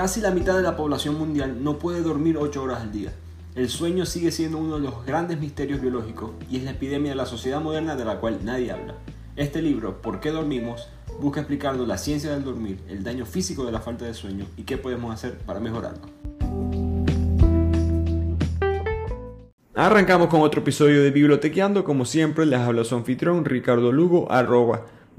Casi la mitad de la población mundial no puede dormir 8 horas al día. El sueño sigue siendo uno de los grandes misterios biológicos y es la epidemia de la sociedad moderna de la cual nadie habla. Este libro, ¿Por qué dormimos?, busca explicarnos la ciencia del dormir, el daño físico de la falta de sueño y qué podemos hacer para mejorarlo. Arrancamos con otro episodio de Bibliotequeando. Como siempre, les habla su anfitrión Ricardo Lugo, arroba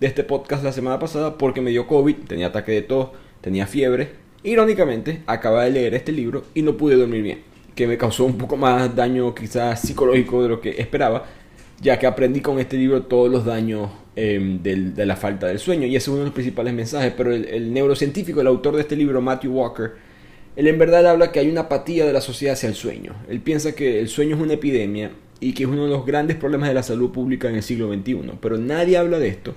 de este podcast la semana pasada porque me dio COVID, tenía ataque de tos, tenía fiebre. Irónicamente, acababa de leer este libro y no pude dormir bien, que me causó un poco más daño quizás psicológico de lo que esperaba, ya que aprendí con este libro todos los daños em, de la falta del sueño y ese es uno de los principales mensajes, pero el, el neurocientífico, el autor de este libro, Matthew Walker, él en verdad habla que hay una apatía de la sociedad hacia el sueño. Él piensa que el sueño es una epidemia y que es uno de los grandes problemas de la salud pública en el siglo XXI, pero nadie habla de esto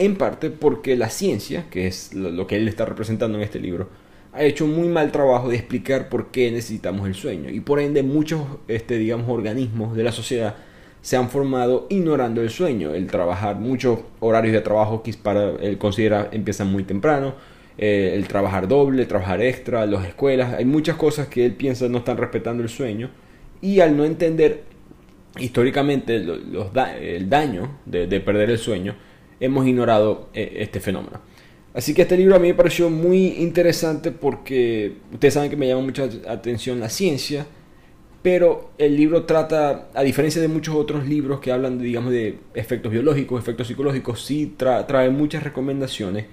en parte porque la ciencia, que es lo, que él está representando en este libro, ha hecho un muy mal trabajo de explicar por qué necesitamos el sueño. Y por ende muchos este, digamos, organismos de la sociedad se han formado ignorando el sueño, el trabajar muchos horarios de trabajo que para él considera empiezan muy temprano, eh, el trabajar doble, trabajar extra, las escuelas, hay muchas cosas que él piensa no están respetando el sueño. Y al no entender históricamente el daño de perder el sueño, hemos ignorado eh, este fenómeno. Así que este libro a mí me pareció muy interesante porque ustedes saben que me llama mucha atención la ciencia, pero el libro trata, a diferencia de muchos otros libros que hablan, de, digamos, de efectos biológicos, efectos psicológicos, sí trae muchas recomendaciones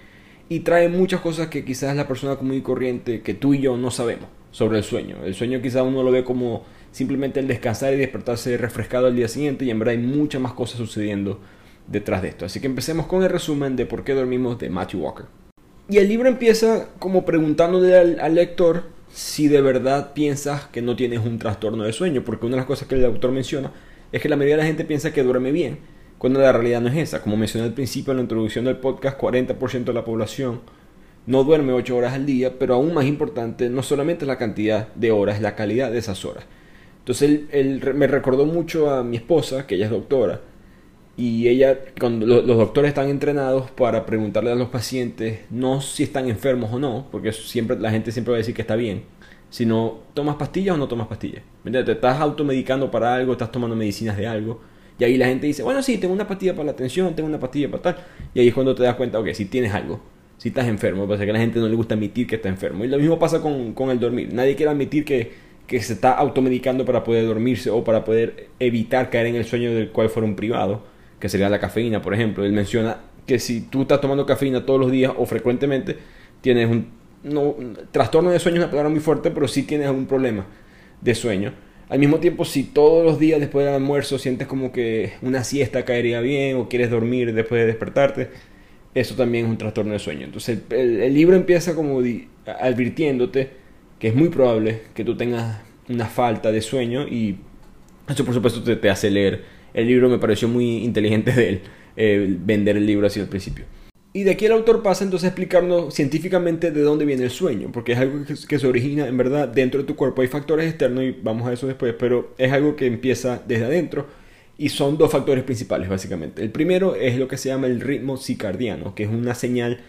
y trae muchas cosas que quizás la persona común y corriente, que tú y yo no sabemos sobre el sueño. El sueño quizás uno lo ve como simplemente el descansar y despertarse refrescado al día siguiente y en verdad hay muchas más cosas sucediendo detrás de esto. Así que empecemos con el resumen de por qué dormimos de Matthew Walker. Y el libro empieza como preguntándole al, lector si de verdad piensas que no tienes un trastorno de sueño, porque una de las cosas que el autor menciona es que la mayoría de la gente piensa que duerme bien, cuando la realidad no es esa. Como mencioné al principio en la introducción del podcast, 40% de la población no duerme 8 horas al día, pero aún más importante, no solamente la cantidad de horas, la calidad de esas horas. Entonces él me recordó mucho a mi esposa, que ella es doctora, y ella, cuando los, doctores están entrenados para preguntarle a los pacientes no si están enfermos o no, porque siempre la gente siempre va a decir que está bien, sino tomas pastillas o no tomas pastillas. Te estás automedicando para algo, estás tomando medicinas de algo. Y ahí la gente dice, bueno, sí, tengo una pastilla para la atención, tengo una pastilla para tal. Y ahí es cuando te das cuenta, ok, si tienes algo, si estás enfermo. Pasa que a la gente no le gusta admitir que está enfermo. Y lo mismo pasa con, con el dormir. Nadie quiere admitir que, que se está automedicando para poder dormirse o para poder evitar caer en el sueño del cual fueron privados que sería la cafeína, por ejemplo. Él menciona que si tú estás tomando cafeína todos los días o frecuentemente, tienes un, no, trastorno de sueño es una muy fuerte, pero sí tienes algún problema de sueño. Al mismo tiempo, si todos los días después del almuerzo sientes como que una siesta caería bien o quieres dormir después de despertarte, eso también es un trastorno de sueño. Entonces el, libro empieza como advirtiéndote que es muy probable que tú tengas una falta de sueño y eso por supuesto te, te hace leer el libro me pareció muy inteligente de él, eh, vender el libro así al principio. Y de aquí el autor pasa entonces a explicarnos científicamente de dónde viene el sueño, porque es algo que, se origina en verdad dentro de tu cuerpo. Hay factores externos y vamos a eso después, pero es algo que empieza desde adentro y son dos factores principales básicamente. El primero es lo que se llama el ritmo circadiano, que es una señal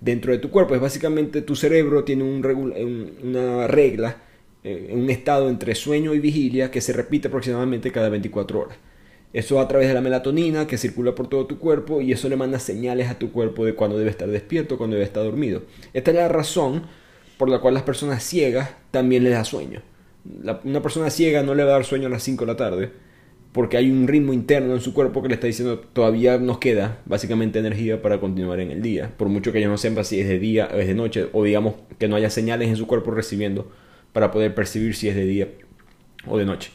dentro de tu cuerpo. Es básicamente tu cerebro tiene un, una regla, eh, un estado entre sueño y vigilia que se repite aproximadamente cada 24 horas. Eso a través de la melatonina que circula por todo tu cuerpo y eso le manda señales a tu cuerpo de cuando debe estar despierto, cuando debe estar dormido. Esta es la razón por la cual las personas ciegas también les da sueño. una persona ciega no le va a dar sueño a las 5 de la tarde porque hay un ritmo interno en su cuerpo que le está diciendo todavía nos queda básicamente energía para continuar en el día. Por mucho que ellos no sepan si es de día o es de noche o digamos que no haya señales en su cuerpo recibiendo para poder percibir si es de día o de noche.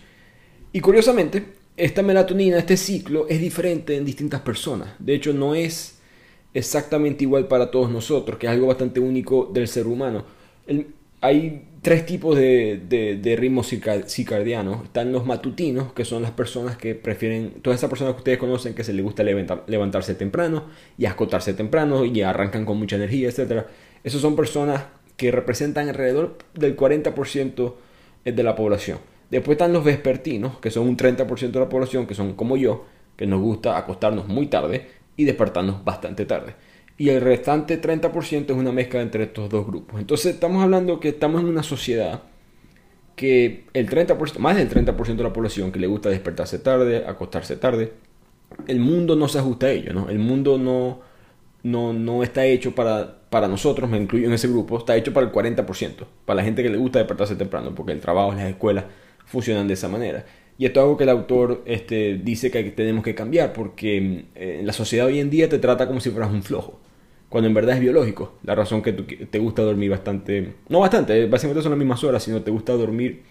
Y curiosamente, esta melatonina, este ciclo, es diferente en distintas personas. De hecho, no es exactamente igual para todos nosotros, que es algo bastante único del ser humano. hay tres tipos de, ritmos circadianos. Están los matutinos, que son las personas que prefieren, todas esas personas que ustedes conocen que se les gusta levantarse temprano y acotarse temprano y arrancan con mucha energía, etc. Esas son personas que representan alrededor del 40% de la población. Después están los vespertinos, que son un 30% de la población, que son como yo, que nos gusta acostarnos muy tarde y despertarnos bastante tarde y el restante 30% es una mezcla entre estos dos grupos. Entonces estamos hablando que estamos en una sociedad que el 30%, más del 30% de la población que le gusta despertarse tarde, acostarse tarde, el mundo no se ajusta a ello, ¿no? El mundo no, no, no está hecho para, para nosotros, me incluyo en ese grupo, está hecho para el 40%, para la gente que le gusta despertarse temprano, porque el trabajo, las escuelas funcionan de esa manera. Y esto es algo que el autor este, dice que tenemos que cambiar, porque eh, la sociedad hoy en día te trata como si fueras un flojo cuando en verdad es biológico. La razón que te gusta dormir bastante, no bastante, eh, básicamente son las mismas horas, sino te gusta dormir,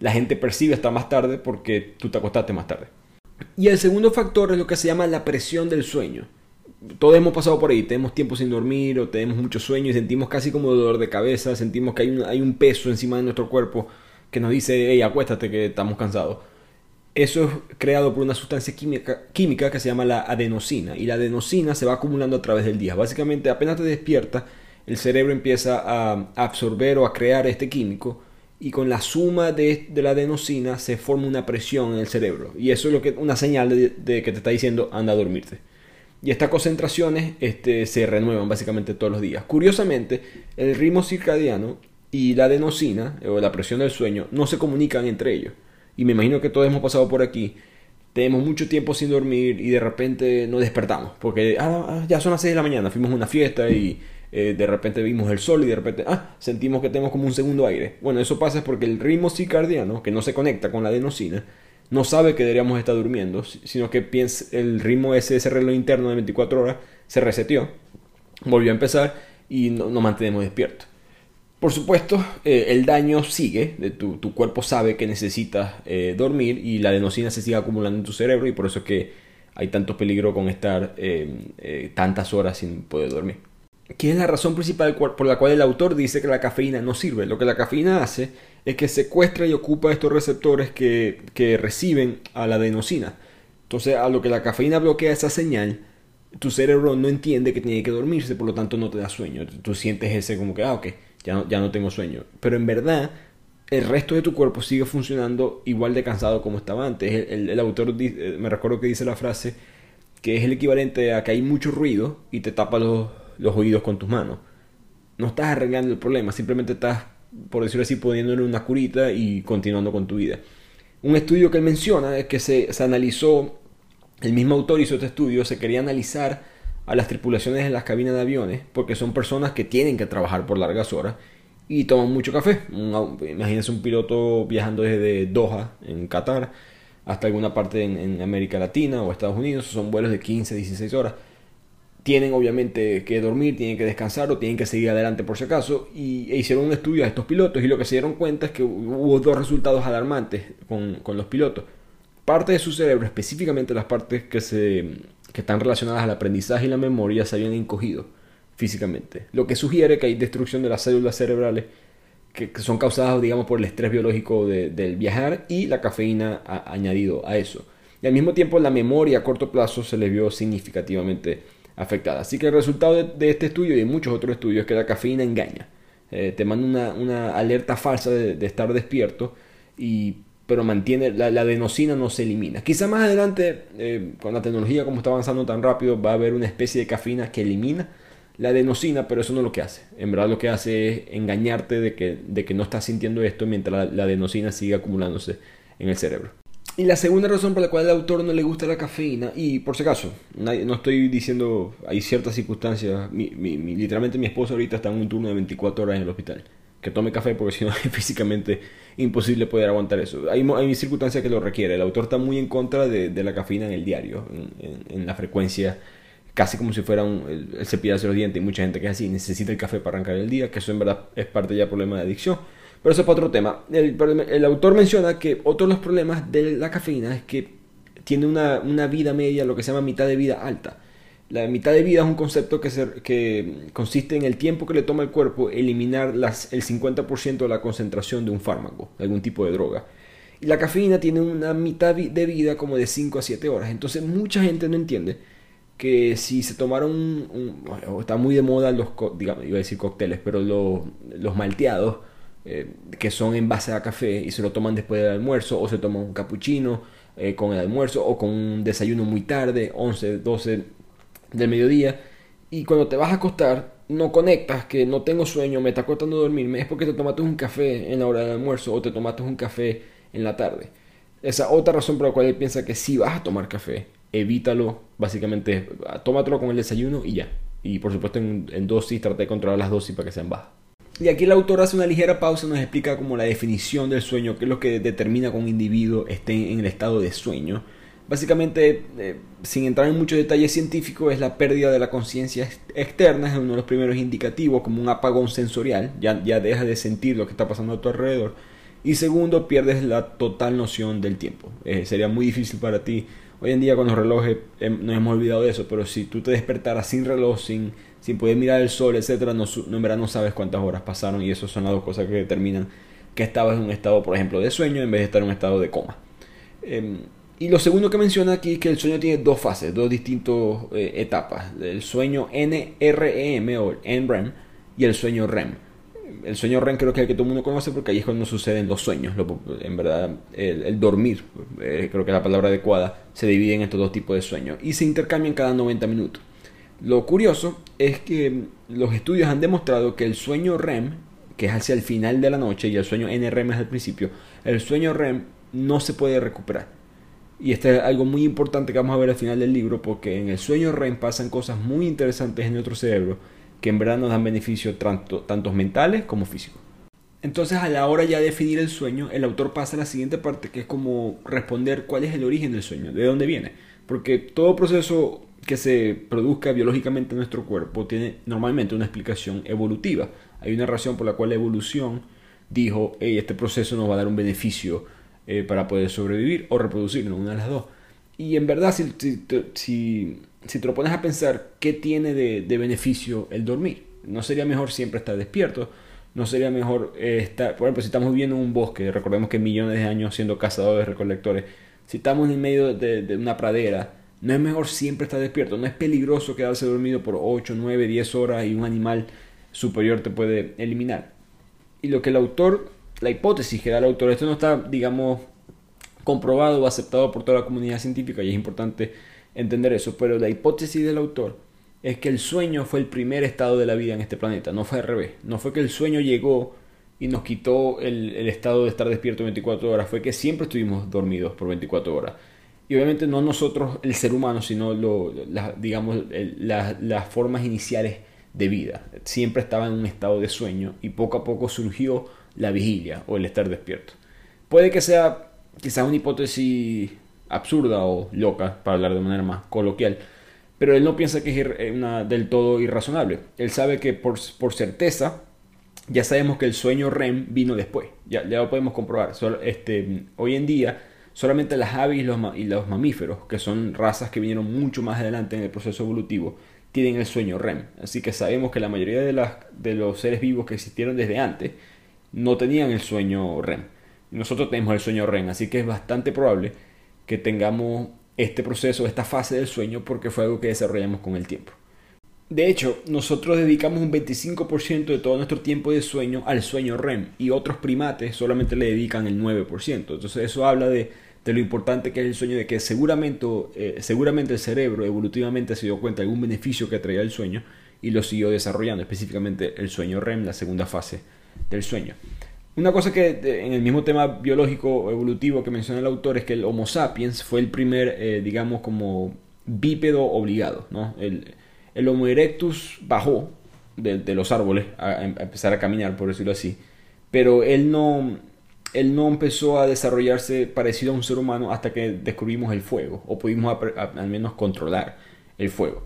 la gente percibe hasta más tarde porque tú te acostaste más tarde. Y el segundo factor es lo que se llama la presión del sueño. Todos hemos pasado por ahí, tenemos tiempo sin dormir o tenemos mucho sueño y sentimos casi como dolor de cabeza, sentimos que hay un, hay un peso encima de nuestro cuerpo que nos dice, hey, acuéstate que estamos cansados. Eso es creado por una sustancia química, química que se llama la adenosina y la adenosina se va acumulando a través del día. Básicamente apenas te despierta, el cerebro empieza a absorber o a crear este químico y con la suma de, la adenosina se forma una presión en el cerebro y eso es lo que una señal de, que te está diciendo anda a dormirte. Y estas concentraciones este, se renuevan básicamente todos los días. Curiosamente, el ritmo circadiano y la adenosina o la presión del sueño no se comunican entre ellos y me imagino que todos hemos pasado por aquí, tenemos mucho tiempo sin dormir y de repente nos despertamos, porque ah, ah ya son las 6 de la mañana, fuimos a una fiesta y eh, de repente vimos el sol y de repente ah, sentimos que tenemos como un segundo aire. Bueno, eso pasa porque el ritmo circadiano, que no se conecta con la adenosina, no sabe que deberíamos estar durmiendo, sino que piensa, el ritmo ese, ese reloj interno de 24 horas se reseteó, volvió a empezar y no, nos mantenemos despiertos. Por supuesto, eh, el daño sigue, tu, tu, cuerpo sabe que necesitas eh, dormir y la adenosina se sigue acumulando en tu cerebro y por eso es que hay tanto peligro con estar eh, tantas horas sin poder dormir. ¿Qué es la razón principal por la cual el autor dice que la cafeína no sirve? Lo que la cafeína hace es que secuestra y ocupa estos receptores que, que reciben a la adenosina. Entonces, a lo que la cafeína bloquea esa señal, tu cerebro no entiende que tiene que dormirse, por lo tanto no te da sueño. Tú sientes ese como que, ah, ok ya no, ya no tengo sueño. Pero en verdad, el resto de tu cuerpo sigue funcionando igual de cansado como estaba antes. El, autor eh, me recuerdo que dice la frase que es el equivalente a que hay mucho ruido y te tapas los, los oídos con tus manos. No estás arreglando el problema, simplemente estás, por decirlo así, poniéndole una curita y continuando con tu vida. Un estudio que él menciona es que se, se analizó, el mismo autor hizo este estudio, se quería analizar a las tripulaciones en las cabinas de aviones, porque son personas que tienen que trabajar por largas horas y toman mucho café. imagínense un piloto viajando desde Doha, en Qatar, hasta alguna parte en, América Latina o Estados Unidos, son vuelos de 15, 16 horas. Tienen obviamente que dormir, tienen que descansar o tienen que seguir adelante por si acaso. Y e hicieron un estudio a estos pilotos y lo que se dieron cuenta es que hubo dos resultados alarmantes con, con los pilotos. Parte de su cerebro, específicamente las partes que se que están relacionadas al aprendizaje y la memoria se habían encogido físicamente, lo que sugiere que hay destrucción de las células cerebrales que, son causadas, digamos, por el estrés biológico del viajar y la cafeína añadido a eso. Y al mismo tiempo la memoria a corto plazo se le vio significativamente afectada. Así que el resultado de, este estudio y de muchos otros estudios es que la cafeína engaña. Eh, te manda una, alerta falsa de estar despierto y pero mantiene, la, adenosina no se elimina. Quizá más adelante, eh, con la tecnología como está avanzando tan rápido, va a haber una especie de cafeína que elimina la adenosina, pero eso no es lo que hace. En verdad lo que hace es engañarte de que, de que no estás sintiendo esto mientras la, adenosina sigue acumulándose en el cerebro. Y la segunda razón por la cual al autor no le gusta la cafeína, y por si acaso, no estoy diciendo, hay ciertas circunstancias, literalmente mi esposa ahorita está en un turno de 24 horas en el hospital que tome café porque si no es físicamente imposible poder aguantar eso. Hay, hay circunstancias que lo requiere. El autor está muy en contra de, la cafeína en el diario, en, la frecuencia, casi como si fuera un, el, el cepillarse los dientes. Y mucha gente que es así, necesita el café para arrancar el día, que eso en verdad es parte ya problema de adicción. Pero eso es para otro tema. El, el, autor menciona que otro de los problemas de la cafeína es que tiene una, una vida media, lo que se llama mitad de vida alta. La mitad de vida es un concepto que, que consiste en el tiempo que le toma el cuerpo eliminar el 50% de la concentración de un fármaco, de algún tipo de droga. Y la cafeína tiene una mitad de vida como de 5 a 7 horas. Entonces mucha gente no entiende que si se tomaron, está muy de moda los, iba a decir cócteles, pero los, malteados, eh, que son en base a café y se lo toman después del almuerzo, o se toman un cappuccino eh, con el almuerzo, o con un desayuno muy tarde, 11, 12 del mediodía, y cuando te vas a acostar, no conectas que no tengo sueño, me está costando dormirme, es porque te tomaste un café en la hora del almuerzo o te tomaste un café en la tarde. Esa otra razón por la cual él piensa que si vas a tomar café, evítalo, básicamente, tómatelo con el desayuno y ya. Y por supuesto en, dosis, trata de controlar las dosis para que sean bajas. Y aquí el autor hace una ligera pausa y nos explica como la definición del sueño, qué es lo que determina que un individuo esté en el estado de sueño. Básicamente, eh, sin entrar en muchos detalles científicos, es la pérdida de la conciencia externa, es uno de los primeros indicativos, como un apagón sensorial, ya, ya dejas de sentir lo que está pasando a tu alrededor y segundo, pierdes la total noción del tiempo. Eh, sería muy difícil para ti. Hoy en día con los relojes eh, nos hemos olvidado de eso, pero si tú te despertaras sin reloj, sin, sin poder mirar el sol, etcétera, no, en verdad no sabes cuántas horas pasaron y eso son las dos cosas que determinan que estabas en un estado, por ejemplo, de sueño en vez de estar en un estado de coma. Em, y lo segundo que menciona aquí es que el sueño tiene dos fases, dos distintas eh, etapas. El sueño NREM o NREM y el sueño REM el sueño REM creo que es el que todo el mundo conoce porque ahí es cuando suceden los sueños. en verdad, el, dormir, eh, creo que es la palabra adecuada, se divide en estos dos tipos de sueños y se intercambian cada 90 minutos. Lo curioso es que los estudios han demostrado que el sueño REM, que es hacia el final de la noche, y el sueño NREM es al principio, el sueño REM no se puede recuperar. Y esto es algo muy importante que vamos a ver al final del libro, porque en el sueño REM pasan cosas muy interesantes en nuestro cerebro que en verdad nos dan beneficios tanto, tanto mentales como físicos. Entonces a la hora ya de definir el sueño, el autor pasa a la siguiente parte que es como responder cuál es el origen del sueño, de dónde viene. Porque todo proceso que se produzca biológicamente en nuestro cuerpo tiene normalmente una explicación evolutiva. Hay una razón por la cual la evolución dijo, hey, este proceso nos va a dar un beneficio eh, para poder sobrevivir o reproducirnos, una de las dos. Y en verdad, si, si si te lo pones a pensar, ¿qué tiene de, beneficio el dormir? ¿No sería mejor siempre estar despierto? ¿No sería mejor eh, estar, por ejemplo, si estamos viviendo en un bosque, recordemos que millones de años siendo cazadores, recolectores, si estamos en medio de, una pradera, no es mejor siempre estar despierto, no es peligroso quedarse dormido por 8, 9, 10 horas y un animal superior te puede eliminar. Y lo que el autor, la hipótesis que da el autor, esto no está, digamos, comprobado o aceptado por toda la comunidad científica y es importante entender eso, pero la hipótesis del autor es que el sueño fue el primer estado de la vida en este planeta, no fue al revés, no fue que el sueño llegó y nos quitó el, estado de estar despierto 24 horas, fue que siempre estuvimos dormidos por 24 horas. Y obviamente no nosotros, el ser humano, sino lo, digamos, las formas iniciales de vida. Siempre estaba en un estado de sueño y poco a poco surgió la vigilia o el estar despierto. Puede que sea quizás una hipótesis absurda o loca, para hablar de manera más coloquial. Pero él no piensa que es eh, una, del todo irrazonable. Él sabe que por, por, certeza ya sabemos que el sueño REM vino después. Ya, lo podemos comprobar. este, hoy en día solamente las aves y los, y los mamíferos, que son razas que vinieron mucho más adelante en el proceso evolutivo, tienen el sueño REM. Así que sabemos que la mayoría de, las, de los seres vivos que existieron desde antes no tenían el sueño REM. Nosotros tenemos el sueño REM, así que es bastante probable que tengamos este proceso, esta fase del sueño, porque fue algo que desarrollamos con el tiempo. De hecho, nosotros dedicamos un 25% de todo nuestro tiempo de sueño al sueño REM y otros primates solamente le dedican el 9%. Entonces eso habla de, lo importante que es el sueño, de que seguramente, eh, seguramente el cerebro evolutivamente se dio cuenta de algún beneficio que traía el sueño y lo siguió desarrollando, específicamente el sueño REM, la segunda fase del sueño. Una cosa que en el mismo tema biológico evolutivo que menciona el autor es que el Homo sapiens fue el primer, eh, digamos, como bípedo obligado. ¿no? El, el Homo erectus bajó de, los árboles a, empezar a caminar, por decirlo así, pero él no, él no empezó a desarrollarse parecido a un ser humano hasta que descubrimos el fuego, o pudimos al menos controlar el fuego.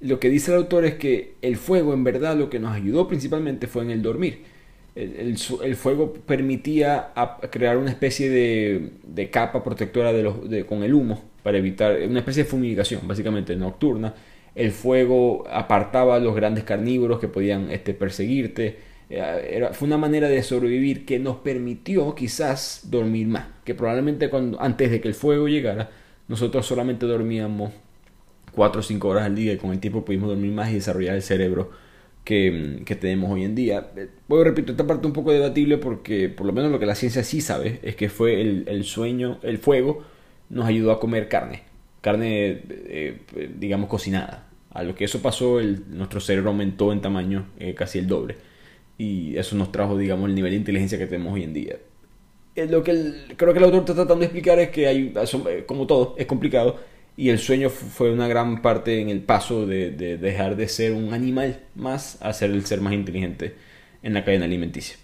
Lo que dice el autor es que el fuego en verdad lo que nos ayudó principalmente fue en el dormir el, fuego permitía crear una especie de, capa protectora de los, con el humo para evitar una especie de fumigación básicamente nocturna el fuego apartaba a los grandes carnívoros que podían este, perseguirte. Era, fue una manera de sobrevivir que nos permitió quizás dormir más. Que probablemente cuando, antes de que el fuego llegara, nosotros solamente dormíamos 4 o 5 horas al día y con el tiempo pudimos dormir más y desarrollar el cerebro que, tenemos hoy en día. Bueno, repito, esta parte un poco debatible porque por lo menos lo que la ciencia sí sabe es que fue el, sueño, el fuego nos ayudó a comer carne, carne eh, digamos cocinada. A lo que eso pasó, nuestro cerebro aumentó en tamaño eh, casi el doble y eso nos trajo digamos el nivel de inteligencia que tenemos hoy en día. Eh, lo que creo que el autor está tratando de explicar es que hay, como todo, es complicado y el sueño fue una gran parte en el paso de, dejar de ser un animal más a ser el ser más inteligente en la cadena alimenticia.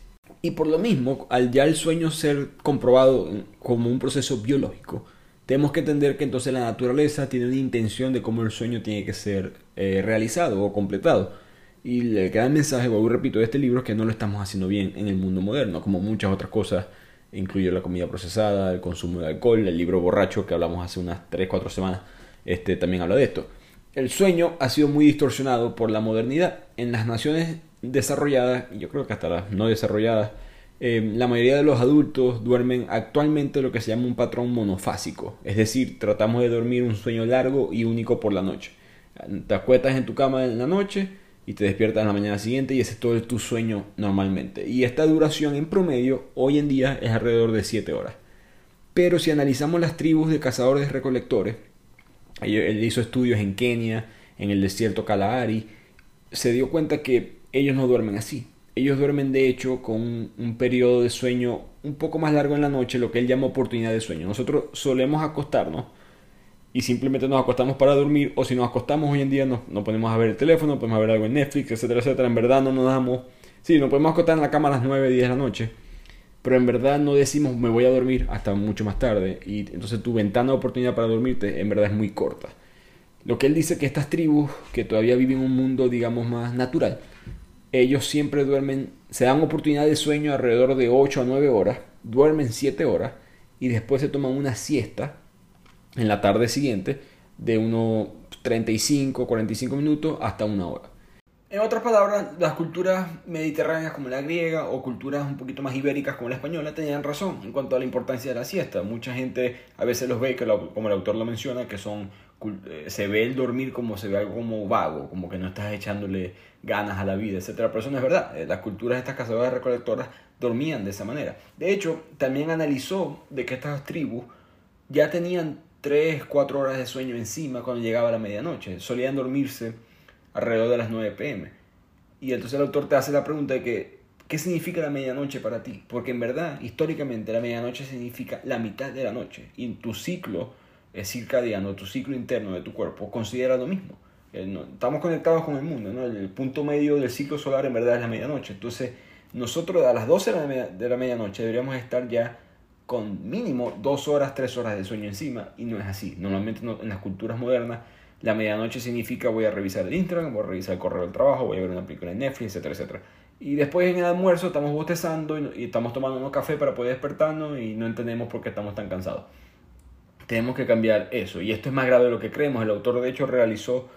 Y por lo mismo, al ya el sueño ser comprobado como un proceso biológico, tenemos que entender que entonces la naturaleza tiene una intención de cómo el sueño tiene que ser eh, realizado o completado. Y el gran mensaje, vuelvo repito, de este libro es que no lo estamos haciendo bien en el mundo moderno, como muchas otras cosas incluye la comida procesada, el consumo de alcohol, el libro borracho que hablamos hace unas 3-4 semanas, este también habla de esto. El sueño ha sido muy distorsionado por la modernidad. En las naciones desarrolladas, y yo creo que hasta las no desarrolladas, eh, la mayoría de los adultos duermen actualmente lo que se llama un patrón monofásico, es decir, tratamos de dormir un sueño largo y único por la noche. Te acuestas en tu cama en la noche, y te despiertas la mañana siguiente y ese es todo tu sueño normalmente. Y esta duración en promedio hoy en día es alrededor de 7 horas. Pero si analizamos las tribus de cazadores recolectores, él hizo estudios en Kenia, en el desierto Kalahari, se dio cuenta que ellos no duermen así. Ellos duermen de hecho con un, un periodo de sueño un poco más largo en la noche, lo que él llama oportunidad de sueño. Nosotros solemos acostarnos y simplemente nos acostamos para dormir o si nos acostamos hoy en día nos, ponemos a ver el teléfono, podemos ver algo en Netflix, etcétera, etcétera. En verdad no nos damos... Sí, nos podemos acostar en la cama a las 9, 10 de la noche, pero en verdad no decimos me voy a dormir hasta mucho más tarde y entonces tu ventana de oportunidad para dormirte en verdad es muy corta. Lo que él dice que estas tribus que todavía viven un mundo digamos más natural, ellos siempre duermen, se dan oportunidad de sueño alrededor de 8 a 9 horas, duermen 7 horas y después se toman una siesta en la tarde siguiente de unos 35, 45 minutos hasta una hora. En otras palabras, las culturas mediterráneas como la griega o culturas un poquito más ibéricas como la española tenían razón en cuanto a la importancia de la siesta. Mucha gente a veces los ve, como el autor lo menciona, que son eh, se ve el dormir como se ve algo como vago, como que no estás echándole ganas a la vida, etc. Pero eso no es verdad. Eh, las culturas de estas cazadoras recolectoras dormían de esa manera. De hecho, también analizó de que estas tribus ya tenían 3, 4 horas de sueño encima cuando llegaba la medianoche. Solían dormirse alrededor de las 9 pm. Y entonces el autor te hace la pregunta de que, ¿qué significa la medianoche para ti? Porque en verdad, históricamente, la medianoche significa la mitad de la noche. Y tu ciclo circadiano, tu ciclo interno de tu cuerpo, considera lo mismo. Eh, estamos conectados con el mundo, ¿no? El punto medio del ciclo solar en verdad es la medianoche. Entonces, nosotros a las 12 de la medianoche deberíamos estar ya con mínimo dos horas, tres horas de sueño encima y no es así. Normalmente en las culturas modernas la medianoche significa voy a revisar el Instagram, voy a revisar el correo del trabajo, voy a ver una película en Netflix, etcétera, etcétera. Y después en el almuerzo estamos bostezando y, estamos tomando un café para poder despertarnos y no entendemos por qué estamos tan cansados. Tenemos que cambiar eso y esto es más grave de lo que creemos. El autor de hecho realizó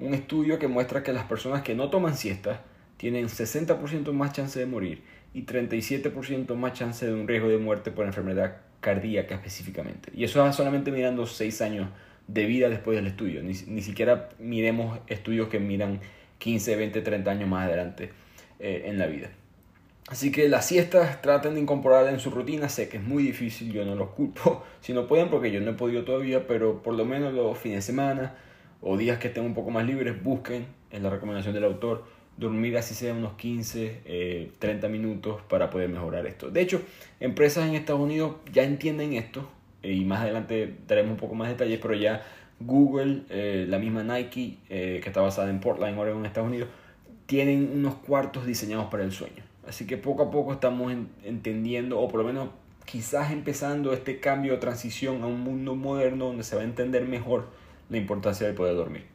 un estudio que muestra que las personas que no toman siestas tienen 60% más chance de morir y 37% más chance de un riesgo de muerte por enfermedad cardíaca específicamente. Y eso es solamente mirando 6 años de vida después del estudio. Ni, siquiera miremos estudios que miran 15, 20, 30 años más adelante eh, en la vida. Así que las siestas traten de incorporarla en su rutina. Sé que es muy difícil, yo no los culpo si no pueden porque yo no he podido todavía, pero por lo menos los fines de semana o días que estén un poco más libres, busquen en la recomendación del autor dormir así sea unos 15, 30 eh, minutos para poder mejorar esto. De hecho, empresas en Estados Unidos ya entienden esto eh, y más adelante daremos un poco más detalles, pero ya Google, eh, la misma Nike, que está basada en Portland, Oregon, Estados Unidos, tienen unos cuartos diseñados para el sueño. Así que poco a poco estamos entendiendo, o por lo menos quizás empezando este cambio o transición a un mundo moderno donde se va a entender mejor la importancia de poder dormir.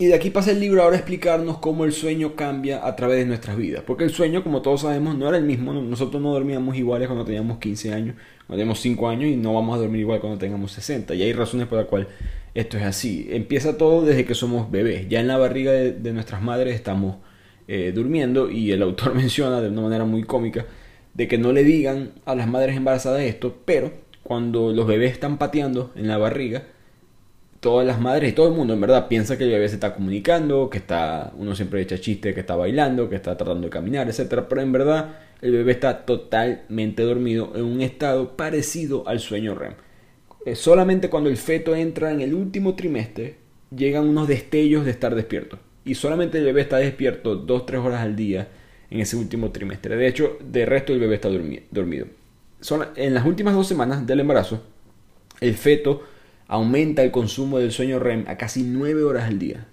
Y de aquí pasa el libro ahora a explicarnos cómo el sueño cambia a través de nuestras vidas. Porque el sueño, como todos sabemos, no era el mismo. Nosotros no dormíamos iguales cuando teníamos 15 años, cuando teníamos 5 años y no vamos a dormir igual cuando tengamos 60. Y hay razones por las cuales esto es así. Empieza todo desde que somos bebés. Ya en la barriga de, nuestras madres estamos eh, durmiendo y el autor menciona de una manera muy cómica de que no le digan a las madres embarazadas esto, pero cuando los bebés están pateando en la barriga, todas las madres y todo el mundo en verdad piensa que el bebé se está comunicando, que está, uno siempre echa chiste, que está bailando, que está tratando de caminar, etc. Pero en verdad el bebé está totalmente dormido en un estado parecido al sueño REM. Eh, solamente cuando el feto entra en el último trimestre llegan unos destellos de estar despierto. Y solamente el bebé está despierto 2-3 horas al día en ese último trimestre. De hecho, de resto el bebé está dormido. en las últimas dos semanas del embarazo, el feto aumenta el consumo del sueño REM a casi 9 horas al día.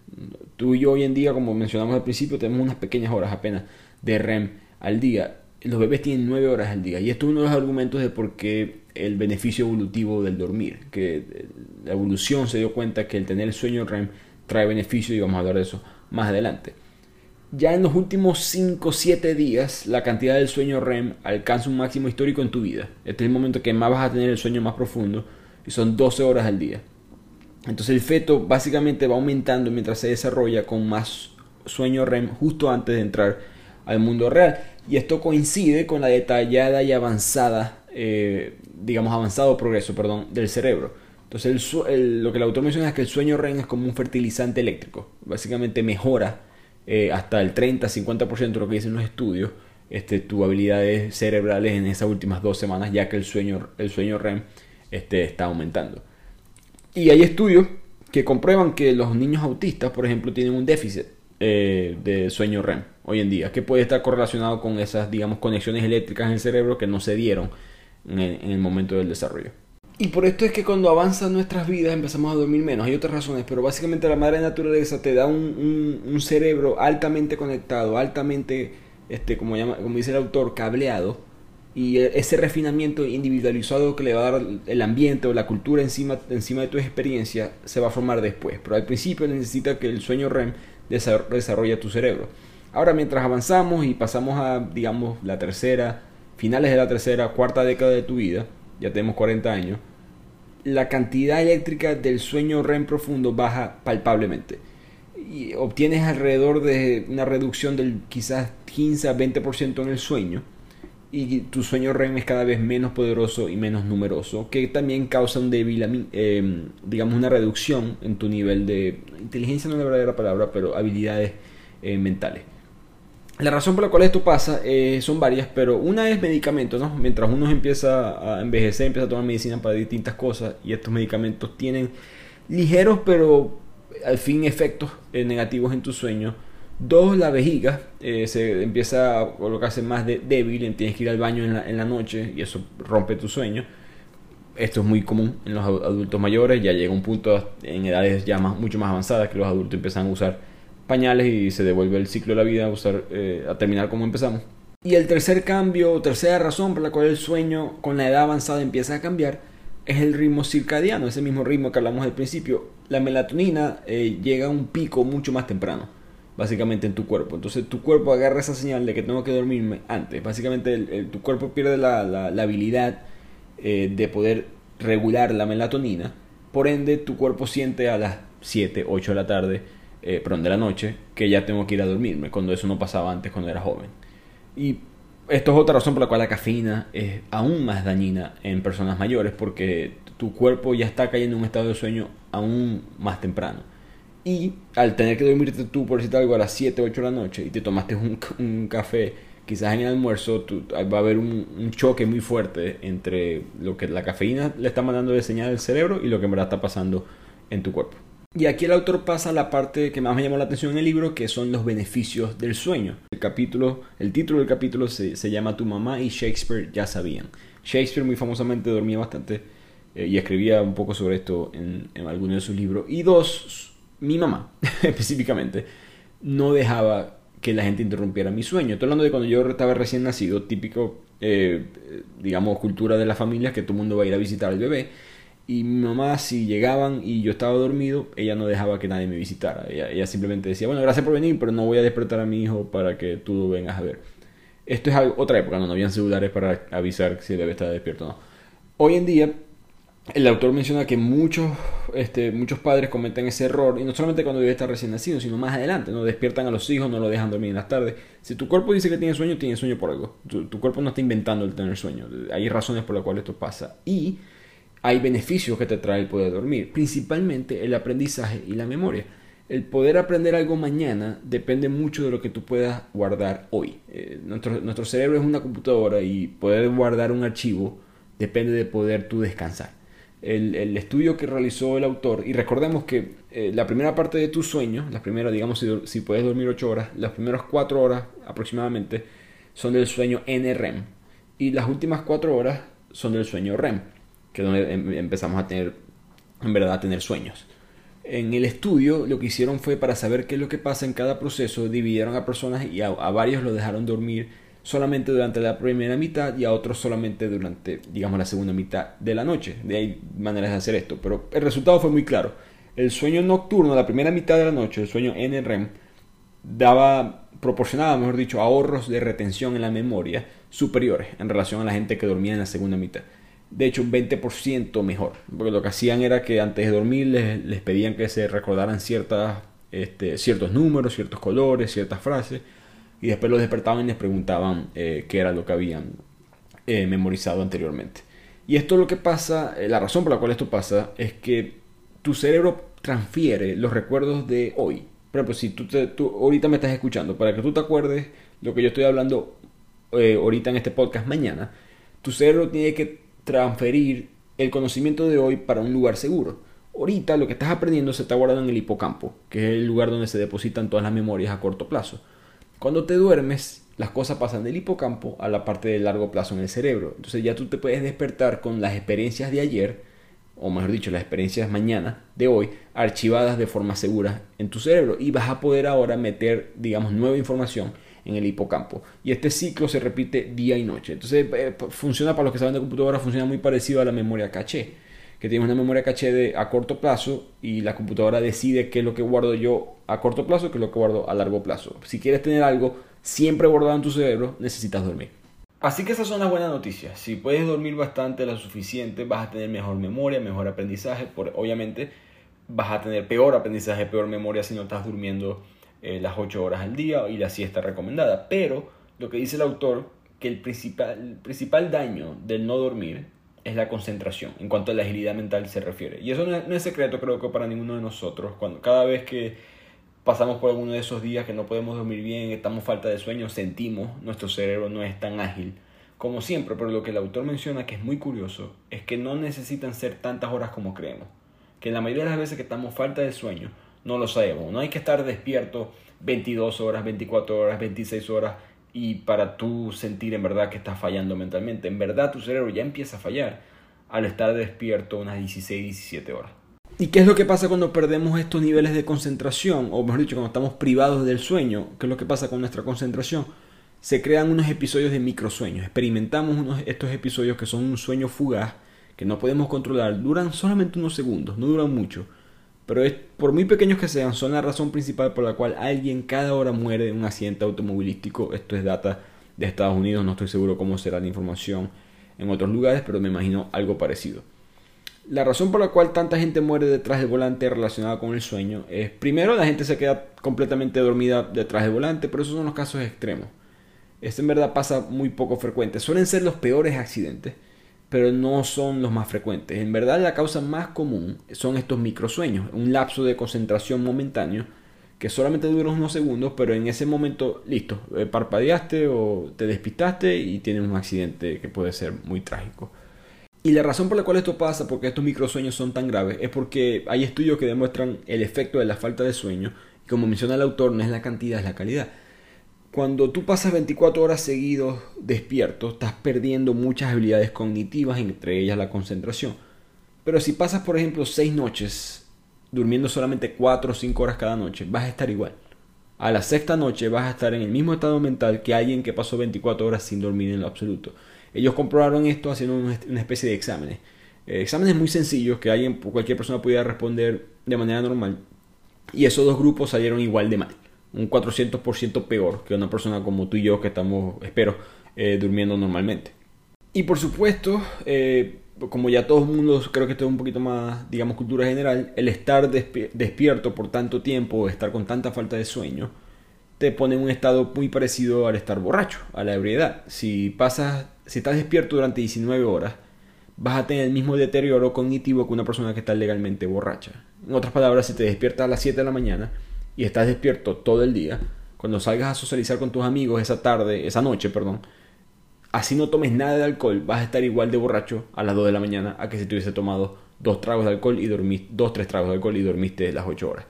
Tú y yo hoy en día, como mencionamos al principio, tenemos unas pequeñas horas apenas de REM al día. Los bebés tienen 9 horas al día. Y esto es uno de los argumentos de por qué el beneficio evolutivo del dormir. Que la evolución se dio cuenta que el tener el sueño REM trae beneficio y vamos a hablar de eso más adelante. Ya en los últimos 5 o 7 días, la cantidad del sueño REM alcanza un máximo histórico en tu vida. Este es el momento que más vas a tener el sueño más profundo y son 12 horas al día. Entonces el feto básicamente va aumentando mientras se desarrolla con más sueño REM justo antes de entrar al mundo real. Y esto coincide con la detallada y avanzada, eh, digamos, avanzado progreso, perdón, del cerebro. Entonces lo que el autor menciona es que el sueño REM es como un fertilizante eléctrico. Básicamente mejora eh, hasta el 30-50% de lo que dicen los estudios este, tus habilidades cerebrales en esas últimas dos semanas, ya que el sueño, el sueño REM este, está aumentando. Y hay estudios que comprueban que los niños autistas, por ejemplo, tienen un déficit eh, de sueño REM hoy en día, que puede estar correlacionado con esas, digamos, conexiones eléctricas en el cerebro que no se dieron en el, momento del desarrollo. Y por esto es que cuando avanzan nuestras vidas empezamos a dormir menos. Hay otras razones, pero básicamente la madre naturaleza te da un, cerebro altamente conectado, altamente, este, como, llama, como dice el autor, cableado, y e, ese refinamiento individualizado que le va a dar el ambiente o la cultura encima, encima de tu experiencia se va a formar después. Pero al principio necesita que el sueño REM desarrolle tu cerebro. Ahora mientras avanzamos y pasamos a, digamos, la tercera, finales de la tercera, cuarta década de tu vida, ya tenemos 40 años, la cantidad eléctrica del sueño REM profundo baja palpablemente. Y obtienes alrededor de una reducción del quizás 15 a 20% en el sueño y tu sueño REM es cada vez menos poderoso y menos numeroso, que también causa un débil, eh, digamos, una reducción en tu nivel de inteligencia, no es la verdadera palabra, pero habilidades eh, mentales. La razón por la cual esto pasa eh, son varias, pero una es medicamentos, ¿no? Mientras uno empieza a envejecer, empieza a tomar medicina para distintas cosas y estos medicamentos tienen ligeros, pero al fin efectos negativos en tu sueño Dos, la vejiga eh, se empieza a colocarse más de, débil, tienes que ir al baño en la, noche y eso rompe tu sueño. Esto es muy común en los adultos mayores, ya llega un punto en edades ya mucho más avanzadas que los adultos empiezan a usar pañales y se devuelve el ciclo de la vida eh, a terminar como empezamos. Y el tercer cambio, tercera razón por la cual el sueño con la edad avanzada empieza a cambiar, es el ritmo circadiano, ese mismo ritmo que hablamos al principio. La melatonina eh, llega a un pico mucho más temprano básicamente en tu cuerpo. Entonces tu cuerpo agarra esa señal de que tengo que dormirme antes. Básicamente tu cuerpo pierde la, la, habilidad eh, de poder regular la melatonina. Por ende, tu cuerpo siente a las 7, 8 de la tarde, eh, perdón, de la noche, que ya tengo que ir a dormirme, cuando eso no pasaba antes cuando era joven. Y esto es otra razón por la cual la cafeína es aún más dañina en personas mayores, porque tu cuerpo ya está cayendo en un estado de sueño aún más temprano. Y al tener que dormirte tú, por decirte algo, a las 7, 8 de la noche y te tomaste un, café, quizás en el almuerzo va a haber un, choque muy fuerte entre lo que la cafeína le está mandando de señal al cerebro y lo que en está pasando en tu cuerpo. Y aquí el autor pasa a la parte que más me llamó la atención en el libro, que son los beneficios del sueño. El capítulo, el título del capítulo se, llama Tu mamá y Shakespeare ya sabían. Shakespeare muy famosamente dormía bastante eh, y escribía un poco sobre esto en, en algunos de sus libros. Y dos, mi mamá específicamente no dejaba que la gente interrumpiera mi sueño. Estoy hablando de cuando yo estaba recién nacido, típico, eh, digamos, cultura de la familia, que todo el mundo va a ir a visitar al bebé. Y mi mamá, si llegaban y yo estaba dormido, ella no dejaba que nadie me visitara. Ella, simplemente decía, bueno, gracias por venir, pero no voy a despertar a mi hijo para que tú lo vengas a ver. Esto es otra época, no, no habían celulares para avisar si el bebé estaba despierto o no. Hoy en día, el autor menciona que muchos, este, muchos padres cometen ese error, y no solamente cuando debe estar recién nacido, sino más adelante, no despiertan a los hijos, no lo dejan dormir en las tardes. Si tu cuerpo dice que tiene sueño, tiene sueño por algo. Tu, tu cuerpo no está inventando el tener sueño. Hay razones por las cuales esto pasa. Y hay beneficios que te trae el poder dormir, principalmente el aprendizaje y la memoria. El poder aprender algo mañana depende mucho de lo que tú puedas guardar hoy. Eh, nuestro, nuestro cerebro es una computadora y poder guardar un archivo depende de poder tú descansar el, estudio que realizó el autor, y recordemos que eh, la primera parte de tu sueño, la primera, digamos, si, puedes dormir 8 horas, las primeras 4 horas aproximadamente son del sueño NREM, y las últimas 4 horas son del sueño REM, que es donde em, empezamos a tener, en verdad, a tener sueños. En el estudio lo que hicieron fue para saber qué es lo que pasa en cada proceso, dividieron a personas y a, a varios lo dejaron dormir solamente durante la primera mitad y a otros solamente durante, digamos, la segunda mitad de la noche. De ahí maneras de hacer esto, pero el resultado fue muy claro. El sueño nocturno, la primera mitad de la noche, el sueño NREM, daba, proporcionaba, mejor dicho, ahorros de retención en la memoria superiores en relación a la gente que dormía en la segunda mitad. De hecho, un 20% mejor, porque lo que hacían era que antes de dormir les, pedían que se recordaran ciertas, este, ciertos números, ciertos colores, ciertas frases y después los despertaban y les preguntaban eh, qué era lo que habían eh, memorizado anteriormente. Y esto lo que pasa, eh, la razón por la cual esto pasa es que tu cerebro transfiere los recuerdos de hoy. Por ejemplo, si tú, tú ahorita me estás escuchando, para que tú te acuerdes lo que yo estoy hablando ahorita en este podcast mañana, tu cerebro tiene que transferir el conocimiento de hoy para un lugar seguro. Ahorita lo que estás aprendiendo se está guardando en el hipocampo, que es el lugar donde se depositan todas las memorias a corto plazo. Cuando te duermes, las cosas pasan del hipocampo a la parte de largo plazo en el cerebro. Entonces ya tú te puedes despertar con las experiencias de ayer, o mejor dicho, las experiencias mañana, de hoy, archivadas de forma segura en tu cerebro. Y vas a poder ahora meter, digamos, nueva información en el hipocampo. Y este ciclo se repite día y noche. Entonces eh, funciona para los que saben de computadora, funciona muy parecido a la memoria caché que tienes una memoria caché de, a corto plazo y la computadora decide qué es lo que guardo yo a corto plazo, qué es lo que guardo a largo plazo. Si quieres tener algo siempre guardado en tu cerebro, necesitas dormir. Así que esas son las buenas noticias. Si puedes dormir bastante, lo suficiente, vas a tener mejor memoria, mejor aprendizaje. Por, obviamente vas a tener peor aprendizaje, peor memoria si no estás durmiendo eh, las 8 horas al día y la siesta recomendada. Pero lo que dice el autor, que el principal, el principal daño del no dormir es la concentración en cuanto a la agilidad mental se refiere. Y eso no es, secreto creo que para ninguno de nosotros. Cuando, cada vez que pasamos por alguno de esos días que no podemos dormir bien, estamos falta de sueño, sentimos, nuestro cerebro no es tan ágil como siempre. Pero lo que el autor menciona que es muy curioso es que no necesitan ser tantas horas como creemos. Que la mayoría de las veces que estamos falta de sueño no lo sabemos. No hay que estar despierto 22 horas, 24 horas, 26 horas y para tú sentir en verdad que estás fallando mentalmente. En verdad tu cerebro ya empieza a fallar al estar despierto unas 16, 17 horas. ¿Y qué es lo que pasa cuando perdemos estos niveles de concentración? O mejor dicho, cuando estamos privados del sueño. ¿Qué es lo que pasa con nuestra concentración? Se crean unos episodios de microsueños. Experimentamos unos, estos episodios que son un sueño fugaz, que no podemos controlar. Duran solamente unos segundos, no duran mucho pero es, por muy pequeños que sean, son la razón principal por la cual alguien cada hora muere en un accidente automovilístico. Esto es data de Estados Unidos, no estoy seguro cómo será la información en otros lugares, pero me imagino algo parecido. La razón por la cual tanta gente muere detrás del volante relacionada con el sueño es, primero, la gente se queda completamente dormida detrás del volante, pero esos son los casos extremos. Esto en verdad pasa muy poco frecuente. Suelen ser los peores accidentes pero no son los más frecuentes. En verdad la causa más común son estos microsueños, un lapso de concentración momentáneo que solamente dura unos segundos, pero en ese momento, listo, eh, parpadeaste o te despistaste y tienes un accidente que puede ser muy trágico. Y la razón por la cual esto pasa, porque estos microsueños son tan graves, es porque hay estudios que demuestran el efecto de la falta de sueño, y como menciona el autor, no es la cantidad, es la calidad. Cuando tú pasas 24 horas seguidos despierto, estás perdiendo muchas habilidades cognitivas, entre ellas la concentración. Pero si pasas, por ejemplo, 6 noches durmiendo solamente 4 o 5 horas cada noche, vas a estar igual. A la sexta noche vas a estar en el mismo estado mental que alguien que pasó 24 horas sin dormir en lo absoluto. Ellos comprobaron esto haciendo una especie de exámenes. Eh, exámenes muy sencillos que alguien, cualquier persona pudiera responder de manera normal. Y esos dos grupos salieron igual de mal un 400% peor que una persona como tú y yo que estamos, espero, eh, durmiendo normalmente. Y por supuesto, eh, como ya todo el mundo, creo que esto es un poquito más, digamos, cultura general, el estar despierto por tanto tiempo, estar con tanta falta de sueño, te pone en un estado muy parecido al estar borracho, a la ebriedad. Si pasas, si estás despierto durante 19 horas, vas a tener el mismo deterioro cognitivo que una persona que está legalmente borracha. En otras palabras, si te despiertas a las 7 de la mañana y estás despierto todo el día, cuando salgas a socializar con tus amigos esa tarde, esa noche, perdón, así no tomes nada de alcohol, vas a estar igual de borracho a las 2 de la mañana a que si te hubiese tomado dos tragos de alcohol y dormiste, dos, tres tragos de alcohol y dormiste las 8 horas.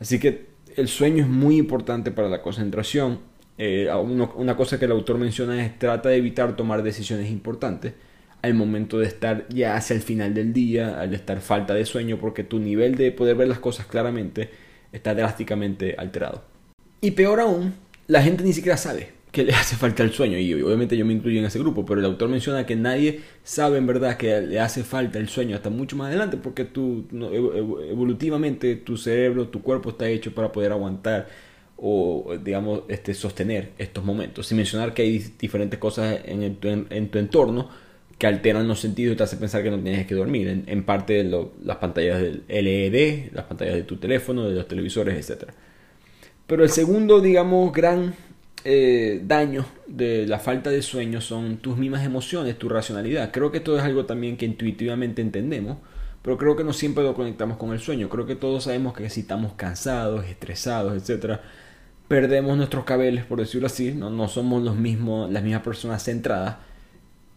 Así que el sueño es muy importante para la concentración. Eh, una cosa que el autor menciona es trata de evitar tomar decisiones importantes al momento de estar ya hacia el final del día, al estar falta de sueño, porque tu nivel de poder ver las cosas claramente está drásticamente alterado. Y peor aún, la gente ni siquiera sabe que le hace falta el sueño, y obviamente yo me incluyo en ese grupo, pero el autor menciona que nadie sabe en verdad que le hace falta el sueño hasta mucho más adelante, porque tú, evolutivamente tu cerebro, tu cuerpo está hecho para poder aguantar o digamos este, sostener estos momentos, sin mencionar que hay diferentes cosas en, en tu entorno, que alteran los sentidos y te hace pensar que no tienes que dormir. En, parte de las pantallas del LED, las pantallas de tu teléfono, de los televisores, etc. Pero el segundo, digamos, gran eh, daño de la falta de sueño son tus mismas emociones, tu racionalidad. Creo que esto es algo también que intuitivamente entendemos, pero creo que no siempre lo conectamos con el sueño. Creo que todos sabemos que si estamos cansados, estresados, etc., perdemos nuestros cabeles, por decirlo así, no, no somos los mismos, las mismas personas centradas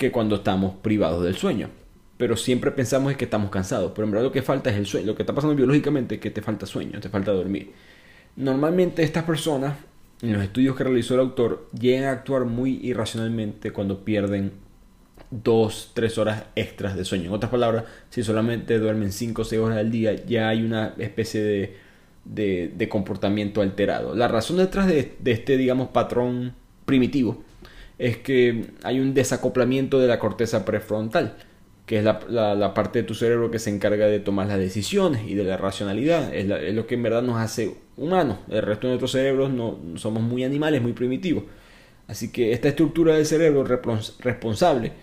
que cuando estamos privados del sueño. Pero siempre pensamos que estamos cansados. Pero en verdad lo que falta es el sueño. Lo que está pasando biológicamente es que te falta sueño, te falta dormir. Normalmente estas personas, en los estudios que realizó el autor, llegan a actuar muy irracionalmente cuando pierden dos, tres horas extras de sueño. En otras palabras, si solamente duermen 5 o 6 horas al día, ya hay una especie de, de, comportamiento alterado. La razón detrás de, de, este, digamos, patrón primitivo es que hay un desacoplamiento de la corteza prefrontal, que es la, parte de tu cerebro que se encarga de tomar las decisiones y de la racionalidad. Es, lo que en verdad nos hace humanos. El resto de nuestros cerebros no somos muy animales, muy primitivos. Así que esta estructura del cerebro responsable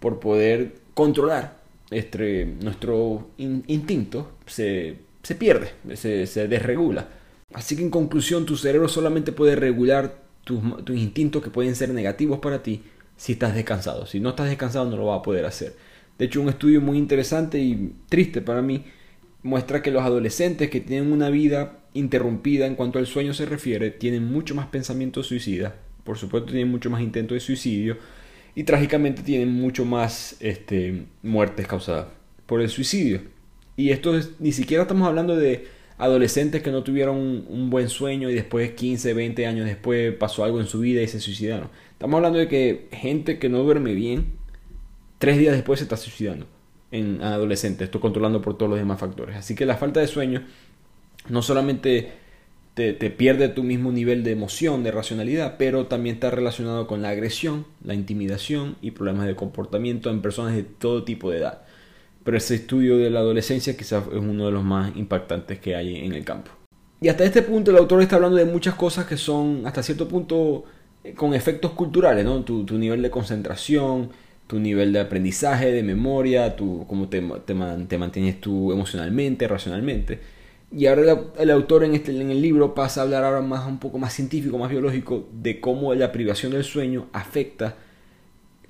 por poder controlar este, nuestro instinto se, pierde, se, se desregula. Así que en conclusión, tu cerebro solamente puede regular tus, instintos que pueden ser negativos para ti si estás descansado. Si no estás descansado no lo vas a poder hacer. De hecho, un estudio muy interesante y triste para mí muestra que los adolescentes que tienen una vida interrumpida en cuanto al sueño se refiere tienen mucho más pensamientos suicidas, por supuesto tienen mucho más intentos de suicidio y trágicamente tienen mucho más este, muertes causadas por el suicidio. Y esto es, ni siquiera estamos hablando de adolescentes que no tuvieron un, buen sueño y después 15, 20 años después pasó algo en su vida y se suicidaron. Estamos hablando de que gente que no duerme bien, tres días después se está suicidando en adolescentes, esto controlando por todos los demás factores. Así que la falta de sueño no solamente te, te, pierde tu mismo nivel de emoción, de racionalidad, pero también está relacionado con la agresión, la intimidación y problemas de comportamiento en personas de todo tipo de edad pero ese estudio de la adolescencia quizás es uno de los más impactantes que hay en el campo. Y hasta este punto el autor está hablando de muchas cosas que son hasta cierto punto eh, con efectos culturales, ¿no? Tu, nivel de concentración, tu nivel de aprendizaje, de memoria, tu, cómo te, te, mantienes tú emocionalmente, racionalmente. Y ahora el, autor en, este, en el libro pasa a hablar ahora más un poco más científico, más biológico, de cómo la privación del sueño afecta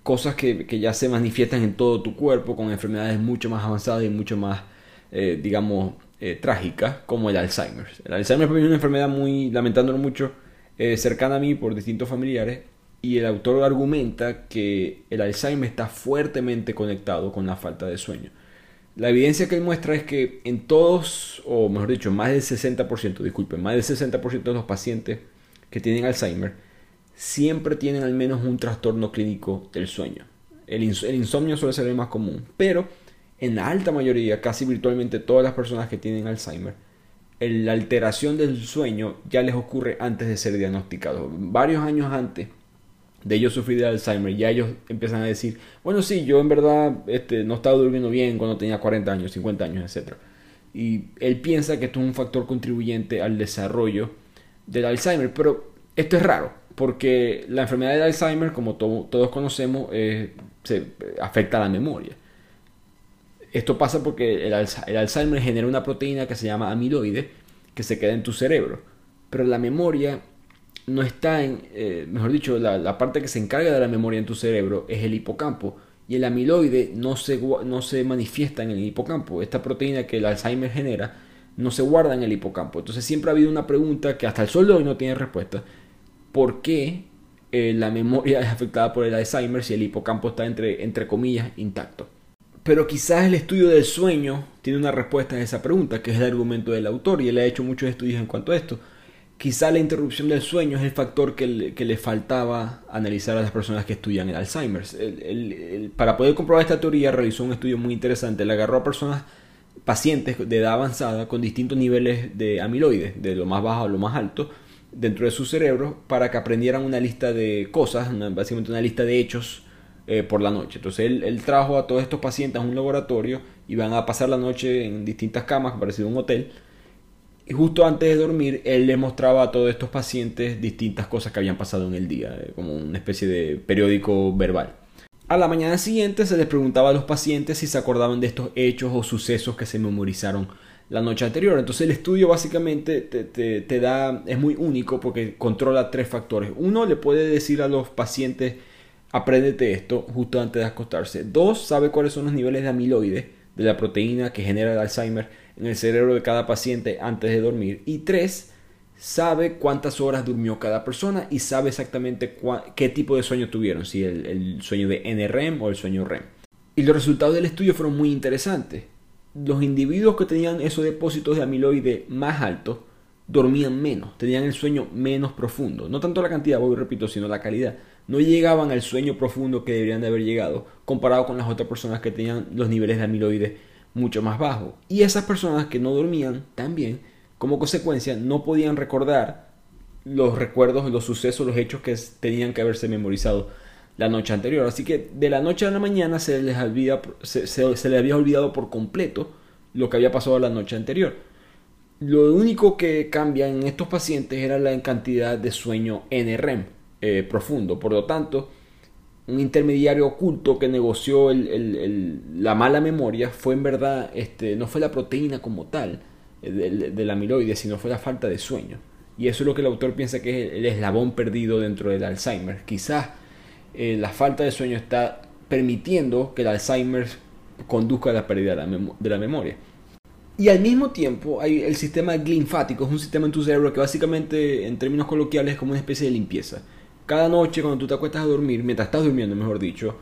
cosas que, ya se manifiestan en todo tu cuerpo con enfermedades mucho más avanzadas y mucho más, eh, digamos, eh, trágicas, como el Alzheimer. El Alzheimer es una enfermedad muy, lamentándolo mucho, eh, cercana a mí por distintos familiares, y el autor argumenta que el Alzheimer está fuertemente conectado con la falta de sueño. La evidencia que él muestra es que en todos, o mejor dicho, más del 60%, disculpen, más del 60% de los pacientes que tienen Alzheimer, siempre tienen al menos un trastorno clínico del sueño. El, insomnio suele ser el más común, pero en la alta mayoría, casi virtualmente todas las personas que tienen Alzheimer, la alteración del sueño ya les ocurre antes de ser diagnosticados. Varios años antes de ellos sufrir de Alzheimer, ya ellos empiezan a decir, bueno, sí, yo en verdad este, no estaba durmiendo bien cuando tenía 40 años, 50 años, etc. Y él piensa que esto es un factor contribuyente al desarrollo del Alzheimer, pero esto es raro porque la enfermedad de Alzheimer, como todos conocemos, eh, se afecta a la memoria. Esto pasa porque el, Alzheimer genera una proteína que se llama amiloide que se queda en tu cerebro. Pero la memoria no está en, eh, mejor dicho, la, parte que se encarga de la memoria en tu cerebro es el hipocampo. Y el amiloide no se, no se manifiesta en el hipocampo. Esta proteína que el Alzheimer genera no se guarda en el hipocampo. Entonces siempre ha habido una pregunta que hasta el sol de hoy no tiene respuesta. ¿Por qué eh, la memoria es afectada por el Alzheimer si el hipocampo está entre, entre comillas intacto? Pero quizás el estudio del sueño tiene una respuesta a esa pregunta, que es el argumento del autor, y él ha hecho muchos estudios en cuanto a esto. Quizá la interrupción del sueño es el factor que le, que le faltaba analizar a las personas que estudian el Alzheimer. para poder comprobar esta teoría realizó un estudio muy interesante. Le agarró a personas, pacientes de edad avanzada con distintos niveles de amiloides, de lo más bajo a lo más alto, dentro de su cerebro, para que aprendieran una lista de cosas, básicamente una lista de hechos eh, por la noche. Entonces él, trajo a todos estos pacientes a un laboratorio y van a pasar la noche en distintas camas, parecido a un hotel. Y justo antes de dormir, él les mostraba a todos estos pacientes distintas cosas que habían pasado en el día, eh, como una especie de periódico verbal. A la mañana siguiente se les preguntaba a los pacientes si se acordaban de estos hechos o sucesos que se memorizaron la noche anterior. Entonces el estudio básicamente te, te, te da, es muy único porque controla tres factores. Uno le puede decir a los pacientes Apréndete esto justo antes de acostarse. Dos, sabe cuáles son los niveles de amiloide, de la proteína que genera el Alzheimer en el cerebro de cada paciente antes de dormir. Y tres, sabe cuántas horas durmió cada persona y sabe exactamente qué tipo de sueño tuvieron, si el, el sueño de NREM o el sueño REM. Y los resultados del estudio fueron muy interesantes. Los individuos que tenían esos depósitos de amiloide más altos dormían menos, tenían el sueño menos profundo. No tanto la cantidad, voy repito, sino la calidad no llegaban al sueño profundo que deberían de haber llegado, comparado con las otras personas que tenían los niveles de amiloides mucho más bajos. Y esas personas que no dormían también, como consecuencia, no podían recordar los recuerdos, los sucesos, los hechos que tenían que haberse memorizado la noche anterior. Así que de la noche a la mañana se les, había olvidado por completo lo que había pasado la noche anterior. Lo único que cambia en estos pacientes era la cantidad de sueño NREM, eh, profundo. Por lo tanto, un intermediario oculto que negoció la mala memoria fue en verdad, este, no fue la proteína como tal eh, del, amiloide, sino fue la falta de sueño. Y eso es lo que el autor piensa que es el eslabón perdido dentro del Alzheimer. Quizás eh, la falta de sueño está permitiendo que el Alzheimer conduzca a la pérdida de la, memoria. Y al mismo tiempo, hay el sistema linfático, es un sistema en tu cerebro que básicamente, en términos coloquiales, es como una especie de limpieza cada noche cuando tú te acuestas a dormir, mientras estás durmiendo, mejor dicho,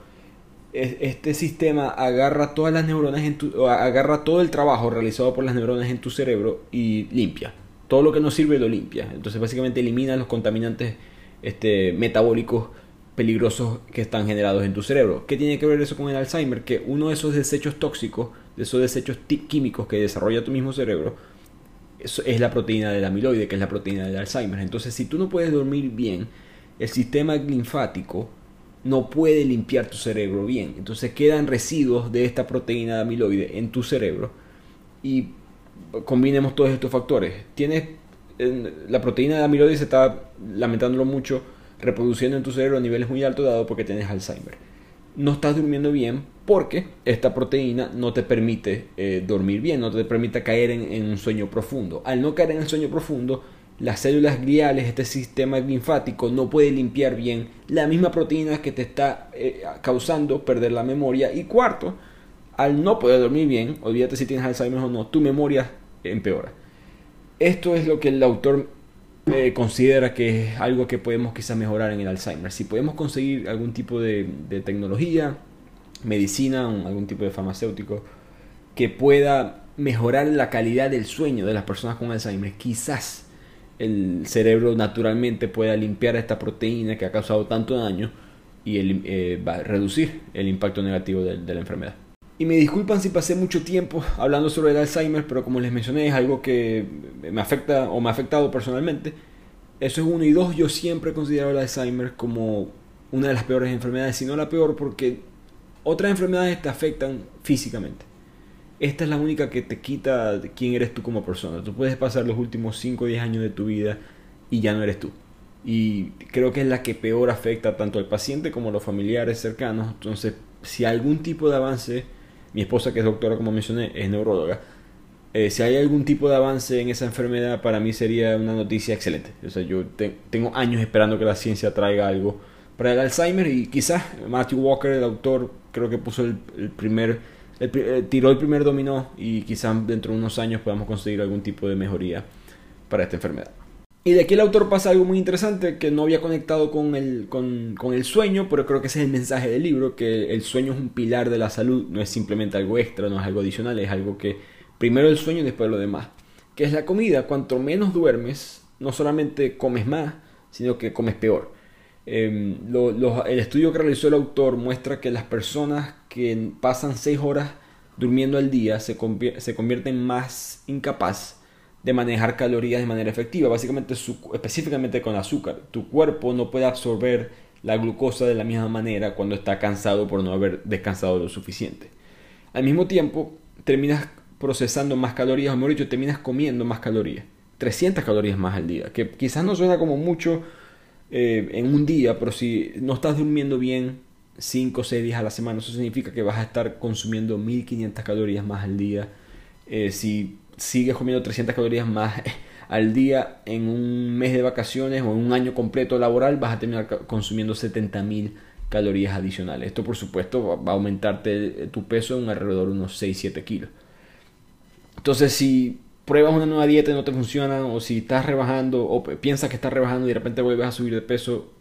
este sistema agarra todas las neuronas en tu, agarra todo el trabajo realizado por las neuronas en tu cerebro y limpia. Todo lo que no sirve lo limpia. Entonces básicamente elimina los contaminantes este, metabólicos peligrosos que están generados en tu cerebro. ¿Qué tiene que ver eso con el Alzheimer? Que uno de esos desechos tóxicos, de esos desechos químicos que desarrolla tu mismo cerebro, es la proteína del amiloide, que es la proteína del Alzheimer. Entonces, si tú no puedes dormir bien, el sistema linfático no puede limpiar tu cerebro bien. Entonces quedan residuos de esta proteína de amiloide en tu cerebro y combinemos todos estos factores. Tienes la proteína de amiloide se está lamentándolo mucho reproduciendo en tu cerebro a niveles muy altos dado porque tienes Alzheimer. No estás durmiendo bien porque esta proteína no te permite eh, dormir bien, no te permite caer en, un sueño profundo. Al no caer en el sueño profundo, las células gliales, este sistema linfático, no puede limpiar bien la misma proteína que te está eh, causando perder la memoria. Y cuarto, al no poder dormir bien, olvídate si tienes Alzheimer o no, tu memoria empeora. Esto es lo que el autor eh, considera que es algo que podemos quizás mejorar en el Alzheimer. Si podemos conseguir algún tipo de, tecnología, medicina, algún tipo de farmacéutico que pueda mejorar la calidad del sueño de las personas con Alzheimer, quizás el cerebro naturalmente pueda limpiar esta proteína que ha causado tanto daño y eh, va a reducir el impacto negativo de, la enfermedad. Y me disculpan si pasé mucho tiempo hablando sobre el Alzheimer, pero como les mencioné es algo que me afecta o me ha afectado personalmente. Eso es uno y dos, yo siempre he considerado el Alzheimer como una de las peores enfermedades, si no la peor, porque otras enfermedades te afectan físicamente esta es la única que te quita quién eres tú como persona. Tú puedes pasar los últimos 5 o 10 años de tu vida y ya no eres tú. Y creo que es la que peor afecta tanto al paciente como a los familiares cercanos. Entonces, si algún tipo de avance Mi esposa, que es doctora, como mencioné, es neuróloga. Eh, si hay algún tipo de avance en esa enfermedad, para mí sería una noticia excelente. O sea, yo tengo años esperando que la ciencia traiga algo para el Alzheimer y quizás Matthew Walker, el autor, creo que puso el, primer, eh, tiró el primer dominó y quizás dentro de unos años podamos conseguir algún tipo de mejoría para esta enfermedad. Y de aquí el autor pasa algo muy interesante que no había conectado con el, con, con el sueño, pero creo que ese es el mensaje del libro, que el sueño es un pilar de la salud, no es simplemente algo extra, no es algo adicional, es algo que Primero el sueño y después lo demás. Que es la comida. Cuanto menos duermes, no solamente comes más, sino que comes peor. Em, el estudio que realizó el autor muestra que las personas que pasan 6 horas durmiendo al día se, se convierten más incapaz de manejar calorías de manera efectiva, básicamente específicamente con azúcar. Tu cuerpo no puede absorber la glucosa de la misma manera cuando está cansado por no haber descansado lo suficiente. Al mismo tiempo, terminas procesando más calorías, o mejor dicho, terminas comiendo más calorías. 300 calorías más al día, que quizás no suena como mucho eh, en un día, pero si no estás durmiendo bien 5 o 6 días a la semana, eso significa que vas a estar consumiendo 1500 calorías más al día. Eh, si sigues comiendo 300 calorías más al día en un mes de vacaciones o en un año completo laboral, vas a terminar consumiendo 70.000 calorías adicionales. Esto por supuesto va a aumentarte tu peso en alrededor de unos 6-7 kilos. Entonces, si pruebas una nueva dieta y no te funciona, o si estás rebajando, o piensas que estás rebajando y de repente vuelves a subir de peso,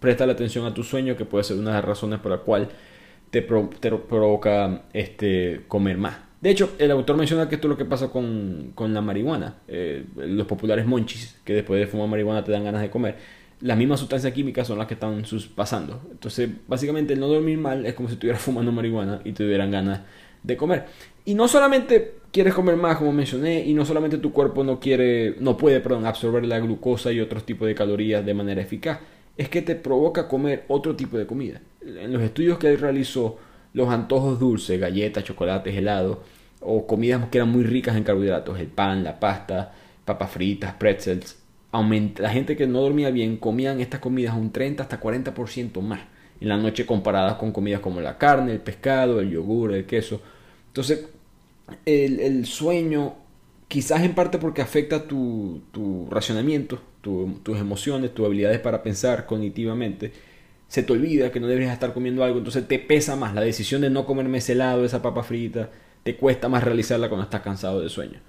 presta la atención a tu sueño, que puede ser una de las razones por la cual te, provoca este, comer más. De hecho, el autor menciona que esto es lo que pasa con, la marihuana. Eh, los populares monchis, que después de fumar marihuana te dan ganas de comer. Las mismas sustancias químicas son las que están pasando. Entonces, básicamente, el no dormir mal es como si estuvieras fumando marihuana y te dieran ganas de comer. Y no solamente quieres comer más, como mencioné, y no solamente tu cuerpo no quiere, no puede, perdón, absorber la glucosa y otros tipos de calorías de manera eficaz, es que te provoca comer otro tipo de comida. En los estudios que él realizó, los antojos dulces, galletas, chocolates, helados, o comidas que eran muy ricas en carbohidratos, el pan, la pasta, papas fritas, pretzels, la gente que no dormía bien comían estas comidas un 30 hasta 40% más en la noche comparadas con comidas como la carne, el pescado, el yogur, el queso. Entonces, el, sueño, quizás en parte porque afecta tu, tu racionamiento, tus emociones, tus habilidades para pensar cognitivamente, se te olvida que no deberías estar comiendo algo, entonces te pesa más la decisión de no comerme ese helado, esa papa frita, te cuesta más realizarla cuando estás cansado de sueño.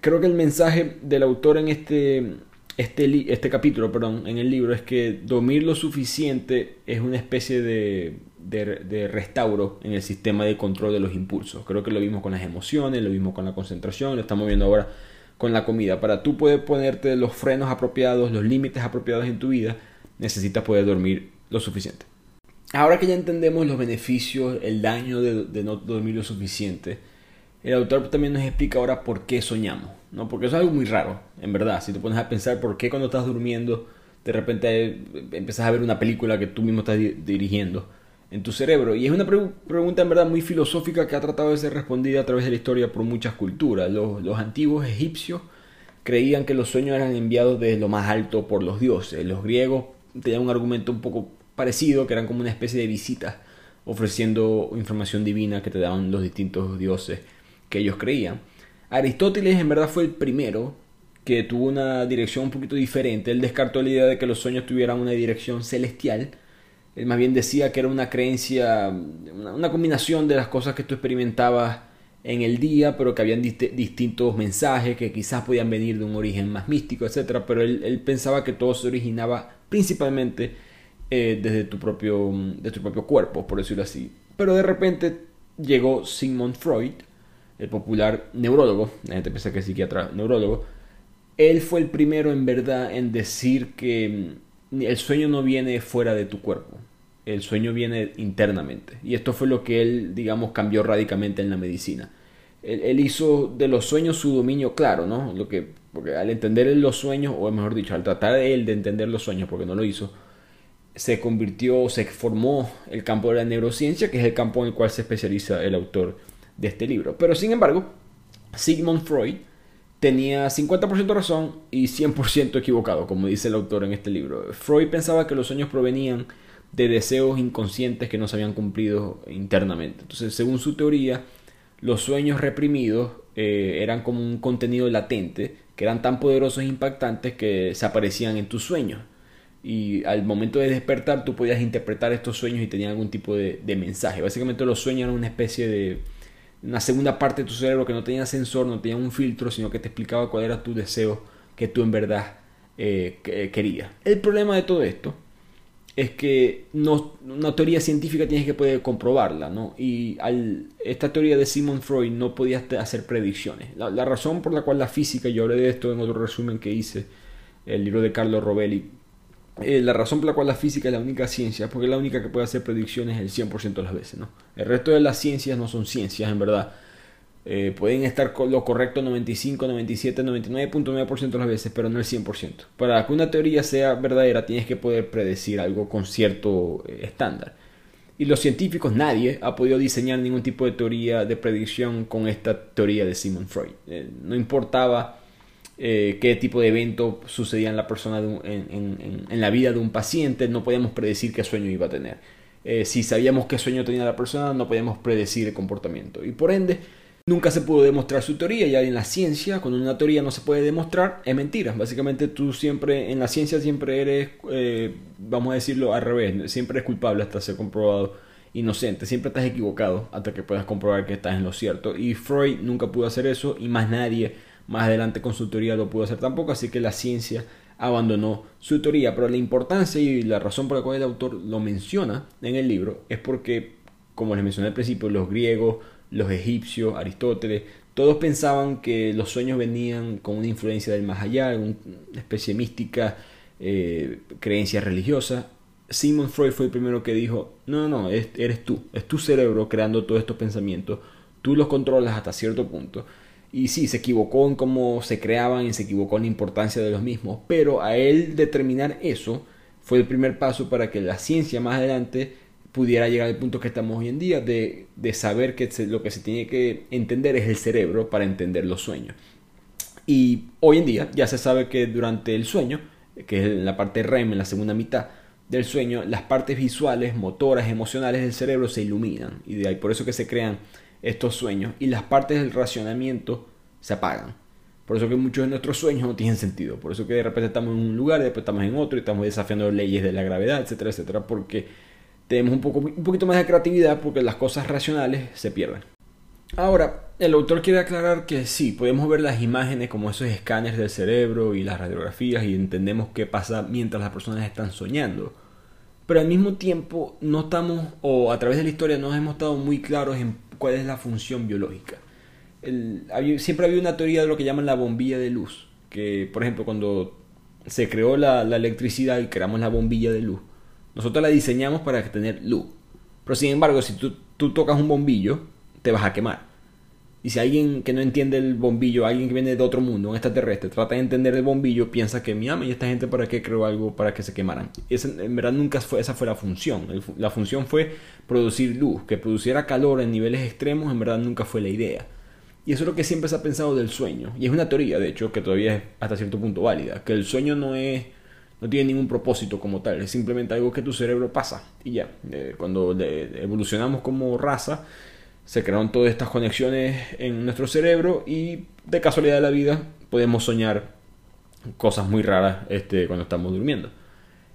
Creo que el mensaje del autor en este, este, este capítulo, perdón, en el libro es que dormir lo suficiente es una especie de, de, restauro en el sistema de control de los impulsos. Creo que lo vimos con las emociones, lo vimos con la concentración, lo estamos viendo ahora con la comida. Para tú poder ponerte los frenos apropiados, los límites apropiados en tu vida, necesitas poder dormir lo suficiente. Ahora que ya entendemos los beneficios, el daño de, no dormir lo suficiente, el autor también nos explica ahora por qué soñamos. ¿no? Porque eso es algo muy raro, en verdad. Si te pones a pensar por qué cuando estás durmiendo, de repente empiezas a ver una película que tú mismo estás dirigiendo en tu cerebro. Y es una pregunta en verdad muy filosófica que ha tratado de ser respondida a través de la historia por muchas culturas. Los, los antiguos egipcios creían que los sueños eran enviados desde lo más alto por los dioses. Los griegos tenían un argumento un poco parecido, que eran como una especie de visitas ofreciendo información divina que te daban los distintos dioses que ellos creían. Aristóteles en verdad fue el primero que tuvo una dirección un poquito diferente. Él descartó la idea de que los sueños tuvieran una dirección celestial. Él más bien decía que era una creencia, una, combinación de las cosas que tú experimentabas en el día, pero que habían distintos mensajes que quizás podían venir de un origen más místico, etc. Pero él, pensaba que todo se originaba principalmente eh, desde, tu propio, de tu propio cuerpo, por decirlo así. Pero de repente llegó Sigmund Freud, el popular neurólogo, la gente piensa que es psiquiatra neurólogo, él fue el primero en verdad en decir que mm, el sueño no viene fuera de tu cuerpo, el sueño viene internamente. Y esto fue lo que él, digamos, cambió radicalmente en la medicina. Él, hizo de los sueños su dominio claro, ¿no? Lo que, porque al entender los sueños, o mejor dicho, al tratar él de entender los sueños, porque no lo hizo, se convirtió, se formó el campo de la neurociencia, que es el campo en el cual se especializa el autor de este libro. Pero sin embargo, Sigmund Freud tenía 50% razón y 100% equivocado, como dice el autor en este libro. Freud pensaba que los sueños provenían de deseos inconscientes que no se habían cumplido internamente. Entonces, según su teoría, los sueños reprimidos eh, eran como un contenido latente, que eran tan poderosos e impactantes que se aparecían en tus sueños. Y al momento de despertar tú podías interpretar estos sueños y tenían algún tipo de, mensaje. Básicamente los sueños eran una especie de, una segunda parte de tu cerebro que no tenía sensor, no tenía un filtro, sino que te explicaba cuál era tu deseo que tú en verdad eh, querías. El problema de todo esto es que no, una teoría científica tienes que poder comprobarla, ¿no? Y al, esta teoría de Simon Freud no podía hacer predicciones. La, razón por la cual la física, yo hablé de esto en otro resumen que hice, el libro de Carlos Rovelli, eh, la razón por la cual la física es la única ciencia porque es la única que puede hacer predicciones el 100% de las veces, ¿no? El resto de las ciencias no son ciencias, en verdad. Eh, pueden estar con lo correcto 95, 97, 99.9% de las veces, pero no el 100%. Para que una teoría sea verdadera, tienes que poder predecir algo con cierto eh, estándar. Y los científicos, nadie ha podido diseñar ningún tipo de teoría de predicción con esta teoría de Simon Freud. No importaba qué tipo de evento sucedía en la persona, en, en, la vida de un paciente, no podíamos predecir qué sueño iba a tener. si sabíamos qué sueño tenía la persona, no podíamos predecir el comportamiento. Y por ende, Nunca se pudo demostrar su teoría, ya en la ciencia, cuando una teoría no se puede demostrar, es mentira. Básicamente tú siempre, en la ciencia siempre eres, eh, vamos a decirlo al revés, siempre eres culpable hasta ser comprobado inocente, siempre estás equivocado hasta que puedas comprobar que estás en lo cierto. Y Freud nunca pudo hacer eso y más nadie más adelante con su teoría lo pudo hacer tampoco, así que la ciencia abandonó su teoría. Pero la importancia y la razón por la cual el autor lo menciona en el libro es porque, como les mencioné al principio, los griegos, los egipcios, Aristóteles, todos pensaban que los sueños venían con una influencia del más allá, una especie mística, eh, creencia religiosa. Simon Freud fue el primero que dijo, no, no, eres tú, es tu cerebro creando todos estos pensamientos, tú los controlas hasta cierto punto. Y sí, se equivocó en cómo se creaban y se equivocó en la importancia de los mismos, pero a él determinar eso fue el primer paso para que la ciencia más adelante pudiera llegar al punto que estamos hoy en día de, saber que lo que se tiene que entender es el cerebro para entender los sueños. Y hoy en día ya se sabe que durante el sueño, que es la parte REM, en la segunda mitad del sueño, las partes visuales, motoras, emocionales del cerebro se iluminan. Y de ahí por eso que se crean estos sueños. Y las partes del racionamiento se apagan. Por eso que muchos de nuestros sueños no tienen sentido. Por eso que de repente estamos en un lugar, y después estamos en otro y estamos desafiando leyes de la gravedad, etcétera, etcétera. Porque tenemos un, poco, un poquito más de creatividad porque las cosas racionales se pierden. Ahora, el autor quiere aclarar que sí, podemos ver las imágenes como esos escáneres del cerebro y las radiografías y entendemos qué pasa mientras las personas están soñando. Pero al mismo tiempo no estamos, o a través de la historia no hemos estado muy claros en cuál es la función biológica. siempre había una teoría de lo que llaman la bombilla de luz, que por ejemplo cuando se creó la, la electricidad y creamos la bombilla de luz, nosotros la diseñamos para tener luz. Pero sin embargo, si tú, tocas un bombillo, te vas a quemar. Y si alguien que no entiende el bombillo, alguien que viene de otro mundo, un extraterrestre, trata de entender el bombillo, piensa que mi ama y esta gente para qué creó algo para que se quemaran. en verdad nunca fue, esa fue la función. la función fue producir luz, que produciera calor en niveles extremos, en verdad nunca fue la idea. Y eso es lo que siempre se ha pensado del sueño. Y es una teoría, de hecho, que todavía es hasta cierto punto válida. Que el sueño no es no tiene ningún propósito como tal, es simplemente algo que tu cerebro pasa y ya. Eh, cuando evolucionamos como raza, se crearon todas estas conexiones en nuestro cerebro y de casualidad de la vida podemos soñar cosas muy raras este, cuando estamos durmiendo.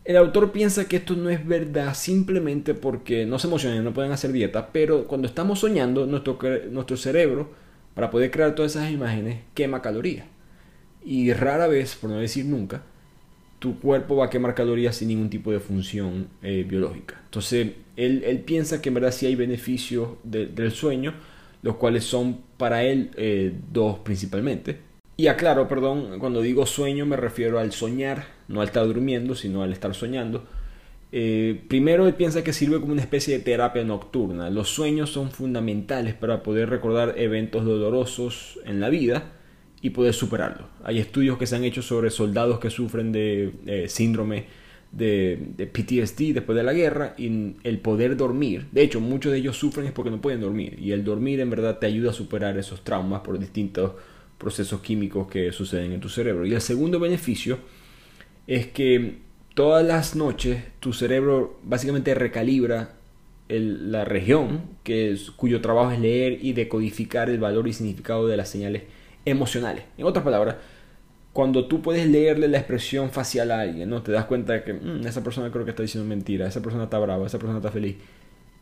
El autor piensa que esto no es verdad simplemente porque no se emocionan, no pueden hacer dieta, pero cuando estamos soñando, nuestro, nuestro cerebro, para poder crear todas esas imágenes, quema calorías. Y rara vez, por no decir nunca, tu cuerpo va a quemar calorías sin ningún tipo de función eh, biológica. Entonces, él, piensa que en verdad sí hay beneficios del sueño, los cuales son para él eh, dos principalmente. Y aclaro, perdón, cuando digo sueño me refiero al soñar, no al estar durmiendo, sino al estar soñando. Eh, primero, él piensa que sirve como una especie de terapia nocturna. Los sueños son fundamentales para poder recordar eventos dolorosos en la vida y poder superarlo. Hay estudios que se han hecho sobre soldados que sufren de eh, síndrome de, PTSD después de la guerra y el poder dormir. De hecho, muchos de ellos sufren es porque no pueden dormir y el dormir en verdad te ayuda a superar esos traumas por distintos procesos químicos que suceden en tu cerebro. Y el segundo beneficio es que todas las noches tu cerebro básicamente recalibra la región que cuyo trabajo es leer y decodificar el valor y significado de las señales emocionales. En otras palabras, cuando tú puedes leerle la expresión facial a alguien, ¿no? Te das cuenta de que mm, esa persona creo que está diciendo mentira, esa persona está brava, esa persona está feliz.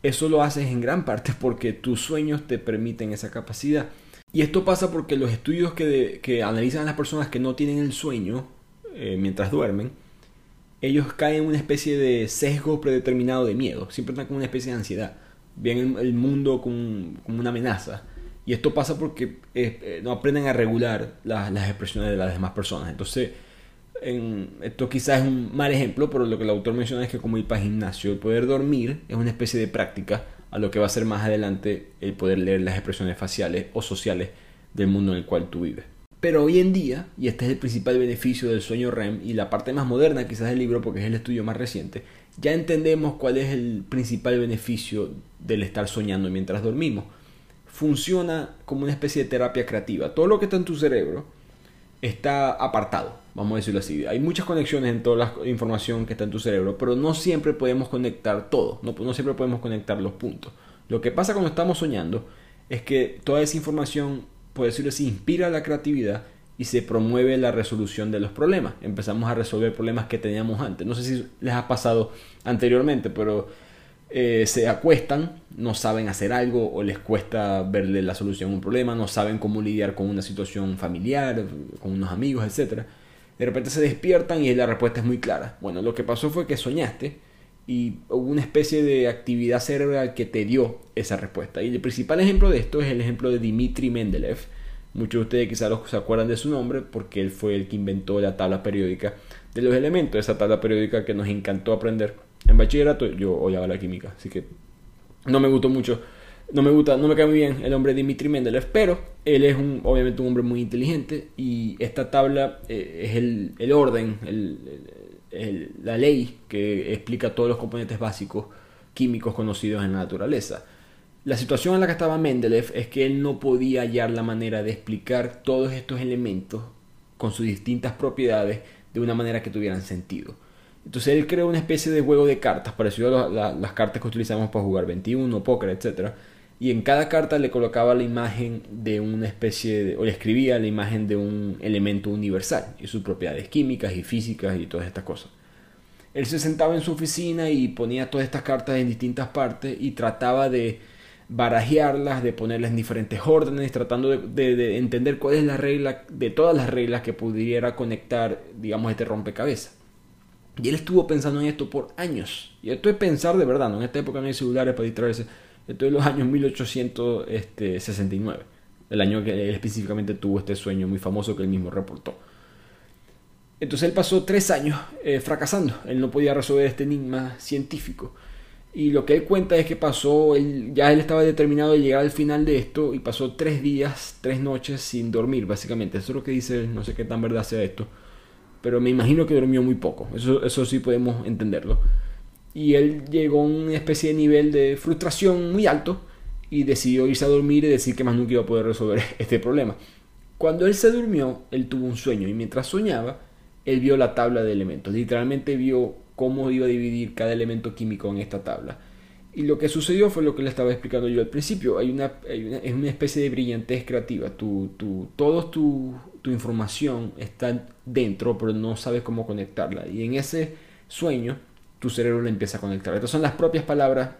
Eso lo haces en gran parte porque tus sueños te permiten esa capacidad. Y esto pasa porque los estudios que, que analizan a las personas que no tienen el sueño eh, mientras duermen, ellos caen en una especie de sesgo predeterminado de miedo. Siempre están con una especie de ansiedad. Ven el, mundo como, una amenaza. Y esto pasa porque eh, eh, no aprenden a regular las expresiones de las demás personas. Entonces, esto quizás es un mal ejemplo, pero lo que el autor menciona es que como ir para gimnasio, el poder dormir es una especie de práctica a lo que va a ser más adelante el poder leer las expresiones faciales o sociales del mundo en el cual tú vives. Pero hoy en día, y este es el principal beneficio del sueño REM y la parte más moderna quizás del libro porque es el estudio más reciente, ya entendemos cuál es el principal beneficio del estar soñando mientras dormimos. Funciona como una especie de terapia creativa. Todo lo que está en tu cerebro está apartado, vamos a decirlo así. Hay muchas conexiones en toda la información que está en tu cerebro, pero no siempre podemos conectar todo, no, no siempre podemos conectar los puntos. Lo que pasa cuando estamos soñando es que toda esa información por decirlo así, inspira la creatividad y se promueve la resolución de los problemas. Empezamos a resolver problemas que teníamos antes. No sé si les ha pasado anteriormente, pero eh, se acuestan, no saben hacer algo o les cuesta verle la solución a un problema, no saben cómo lidiar con una situación familiar, con unos amigos, etc. De repente se despiertan y la respuesta es muy clara. Bueno, lo que pasó fue que soñaste y hubo una especie de actividad cerebral que te dio esa respuesta. Y el principal ejemplo de esto es el ejemplo de Dmitri Mendeleev. Muchos de ustedes quizás se acuerdan de su nombre porque él fue el que inventó la tabla periódica de los elementos, esa tabla periódica que nos encantó aprender en bachillerato. Yo odiaba la química, así que no me gustó mucho. No me gusta, no me cae muy bien el hombre Dmitri Mendeleev, pero él es un, obviamente un hombre muy inteligente y esta tabla eh, es el, el orden, el la ley que explica todos los componentes básicos químicos conocidos en la naturaleza. La situación en la que estaba Mendeleev es que él no podía hallar la manera de explicar todos estos elementos con sus distintas propiedades de una manera que tuvieran sentido. Entonces él creó una especie de juego de cartas, parecido a las cartas que utilizamos para jugar 21, póker, etc. Y en cada carta le colocaba la imagen de una especie de, o le escribía la imagen de un elemento universal y sus propiedades químicas y físicas y todas estas cosas. Él se sentaba en su oficina y ponía todas estas cartas en distintas partes y trataba de barajearlas, de ponerlas en diferentes órdenes, tratando de, entender cuál es la regla de todas las reglas que pudiera conectar, digamos, este rompecabezas. Y él estuvo pensando en esto por años. Y esto es pensar de verdad, ¿no? En esta época no hay celulares para distraerse. Esto es los años 1869. El año que él específicamente tuvo este sueño muy famoso que él mismo reportó. Entonces él pasó tres años eh, fracasando. Él no podía resolver este enigma científico. Y lo que él cuenta es que pasó, ya él estaba determinado de llegar al final de esto y pasó tres días, tres noches sin dormir, básicamente. Eso es lo que dice él, no sé qué tan verdad sea esto. Pero me imagino que durmió muy poco. Eso, eso sí podemos entenderlo. Y él llegó a una especie de nivel de frustración muy alto y decidió irse a dormir y decir que más nunca iba a poder resolver este problema. Cuando él se durmió, él tuvo un sueño y mientras soñaba, él vio la tabla de elementos. Literalmente vio cómo iba a dividir cada elemento químico en esta tabla. Y lo que sucedió fue lo que le estaba explicando yo al principio. Hay una, es una especie de brillantez creativa. Tu, tu, toda tu, tu información está dentro, pero no sabes cómo conectarla. Y en ese sueño, tu cerebro le empieza a conectar. Estas son las propias palabras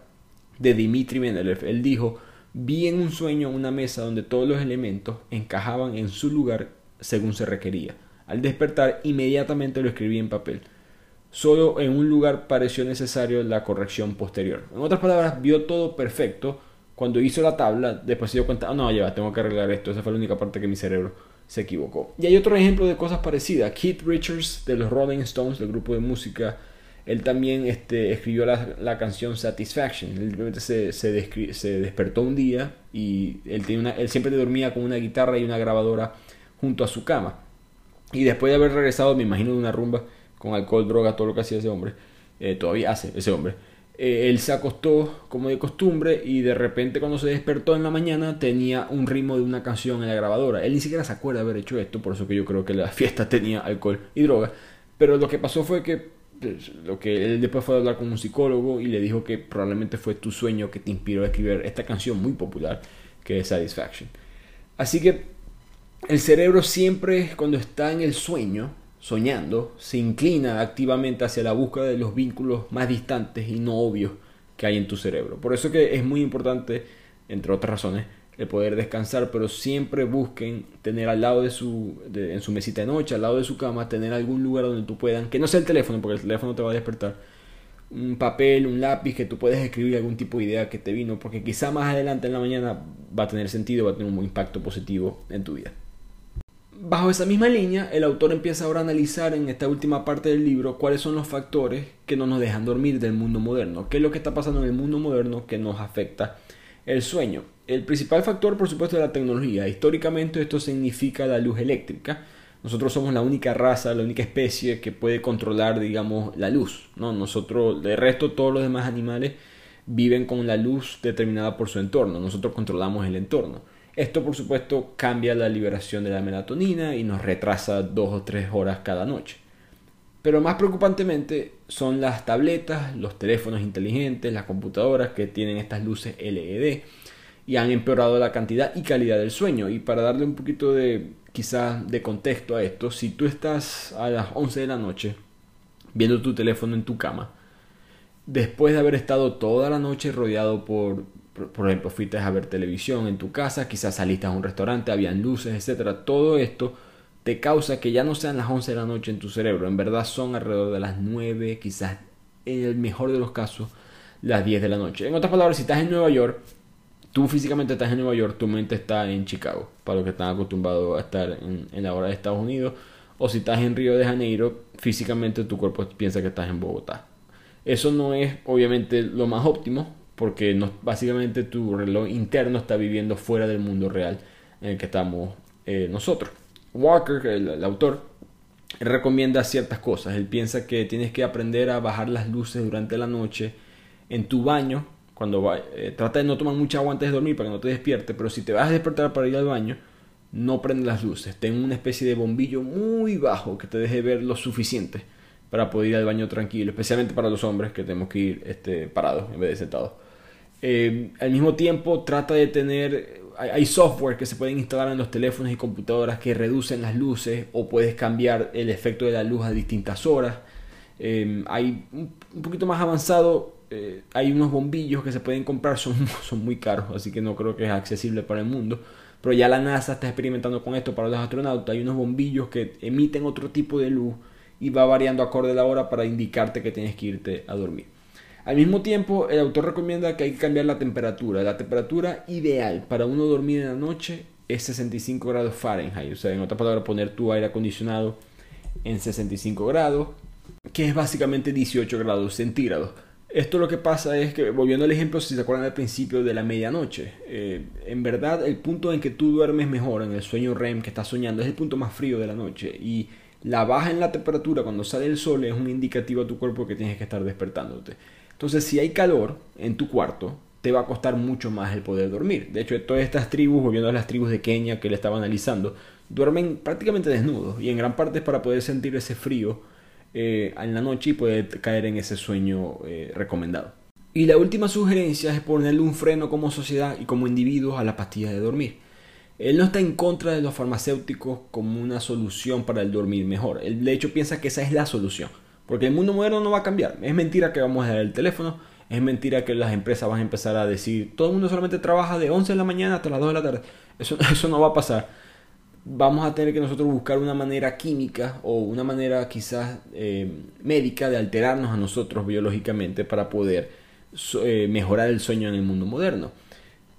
de Dimitri Mendeleev. Él dijo, vi en un sueño una mesa donde todos los elementos encajaban en su lugar según se requería. Al despertar, inmediatamente lo escribí en papel. Solo en un lugar pareció necesario la corrección posterior. En otras palabras, vio todo perfecto. Cuando hizo la tabla, después se dio cuenta, oh, no, ya, tengo que arreglar esto. Esa fue la única parte que mi cerebro se equivocó. Y hay otro ejemplo de cosas parecidas. Keith Richards de los Rolling Stones, del grupo de música, él también este, escribió la, canción Satisfaction. Él se, se, se, despertó un día y él, tiene una, él siempre dormía con una guitarra y una grabadora junto a su cama. Y después de haber regresado, me imagino, de una rumba con alcohol, droga, todo lo que hacía ese hombre, eh, todavía hace ese hombre. Eh, él se acostó como de costumbre y de repente cuando se despertó en la mañana tenía un ritmo de una canción en la grabadora. Él ni siquiera se acuerda de haber hecho esto, por eso que yo creo que la fiesta tenía alcohol y droga. Pero lo que pasó fue que lo que él después fue a hablar con un psicólogo y le dijo que probablemente fue tu sueño que te inspiró a escribir esta canción muy popular que es Satisfaction. Así que el cerebro siempre cuando está en el sueño, soñando, se inclina activamente hacia la búsqueda de los vínculos más distantes y no obvios que hay en tu cerebro. Por eso que es muy importante, entre otras razones, el poder descansar, pero siempre busquen tener al lado de su, en su mesita de noche, al lado de su cama, tener algún lugar donde tú puedan, que no sea el teléfono, porque el teléfono te va a despertar, un papel, un lápiz, que tú puedes escribir algún tipo de idea que te vino, porque quizá más adelante en la mañana va a tener sentido, va a tener un impacto positivo en tu vida. Bajo esa misma línea, el autor empieza ahora a analizar en esta última parte del libro cuáles son los factores que no nos dejan dormir del mundo moderno, qué es lo que está pasando en el mundo moderno que nos afecta el sueño. El principal factor, por supuesto, es la tecnología. Históricamente esto significa la luz eléctrica. Nosotros somos la única raza, la única especie que puede controlar, digamos, la luz. ¿no? Nosotros, de resto, todos los demás animales viven con la luz determinada por su entorno. Nosotros controlamos el entorno. Esto, por supuesto, cambia la liberación de la melatonina y nos retrasa dos o tres horas cada noche. Pero más preocupantemente son las tabletas, los teléfonos inteligentes, las computadoras que tienen estas luces LED y han empeorado la cantidad y calidad del sueño. Y para darle un poquito de quizás de contexto a esto, si tú estás a las 11 de la noche viendo tu teléfono en tu cama, después de haber estado toda la noche rodeado por, por, ejemplo, fuiste a ver televisión en tu casa, quizás saliste a un restaurante, habían luces, etcétera, todo esto te causa que ya no sean las 11 de la noche en tu cerebro, en verdad son alrededor de las 9, quizás en el mejor de los casos las 10 de la noche. En otras palabras, si estás en Nueva York, tú físicamente estás en Nueva York, tu mente está en Chicago, para los que están acostumbrados a estar en, en la hora de Estados Unidos, o si estás en Río de Janeiro, físicamente tu cuerpo piensa que estás en Bogotá. Eso no es obviamente lo más óptimo, porque básicamente tu reloj interno está viviendo fuera del mundo real en el que estamos eh, nosotros. Walker, el, autor, recomienda ciertas cosas. Él piensa que tienes que aprender a bajar las luces durante la noche en tu baño. Cuando va, eh, trata de no tomar mucha agua antes de dormir para que no te despierte, pero si te vas a despertar para ir al baño, no prende las luces. Ten una especie de bombillo muy bajo que te deje ver lo suficiente para poder ir al baño tranquilo, especialmente para los hombres que tenemos que ir este, parados en vez de sentados. Eh, al mismo tiempo, trata de tener hay software que se pueden instalar en los teléfonos y computadoras que reducen las luces o puedes cambiar el efecto de la luz a distintas horas. Em, hay un, poquito más avanzado, eh, hay unos bombillos que se pueden comprar, son, son muy caros, así que no creo que es accesible para el mundo. Pero ya la NASA está experimentando con esto para los astronautas. Hay unos bombillos que emiten otro tipo de luz y va variando acorde a la hora para indicarte que tienes que irte a dormir. Al mismo tiempo, el autor recomienda que hay que cambiar la temperatura. La temperatura ideal para uno dormir en la noche es 65 grados Fahrenheit. O sea, en otra palabra, poner tu aire acondicionado en 65 grados, que es básicamente 18 grados centígrados. Esto lo que pasa es que, volviendo al ejemplo, si se acuerdan al principio de la medianoche, eh, en verdad el punto en que tú duermes mejor, en el sueño REM que estás soñando, es el punto más frío de la noche. Y la baja en la temperatura cuando sale el sol es un indicativo a tu cuerpo que tienes que estar despertándote. Entonces, si hay calor en tu cuarto, te va a costar mucho más el poder dormir. De hecho, todas estas tribus, volviendo a las tribus de Kenia que le estaba analizando, duermen prácticamente desnudos y en gran parte es para poder sentir ese frío eh, en la noche y poder caer en ese sueño eh, recomendado. Y la última sugerencia es ponerle un freno como sociedad y como individuos a la pastilla de dormir. Él no está en contra de los farmacéuticos como una solución para el dormir mejor. Él de hecho piensa que esa es la solución. Porque el mundo moderno no va a cambiar. Es mentira que vamos a dejar el teléfono. Es mentira que las empresas van a empezar a decir, todo el mundo solamente trabaja de 11 de la mañana hasta las 2 de la tarde. Eso, eso no va a pasar. Vamos a tener que nosotros buscar una manera química o una manera quizás eh, médica de alterarnos a nosotros biológicamente para poder eh, mejorar el sueño en el mundo moderno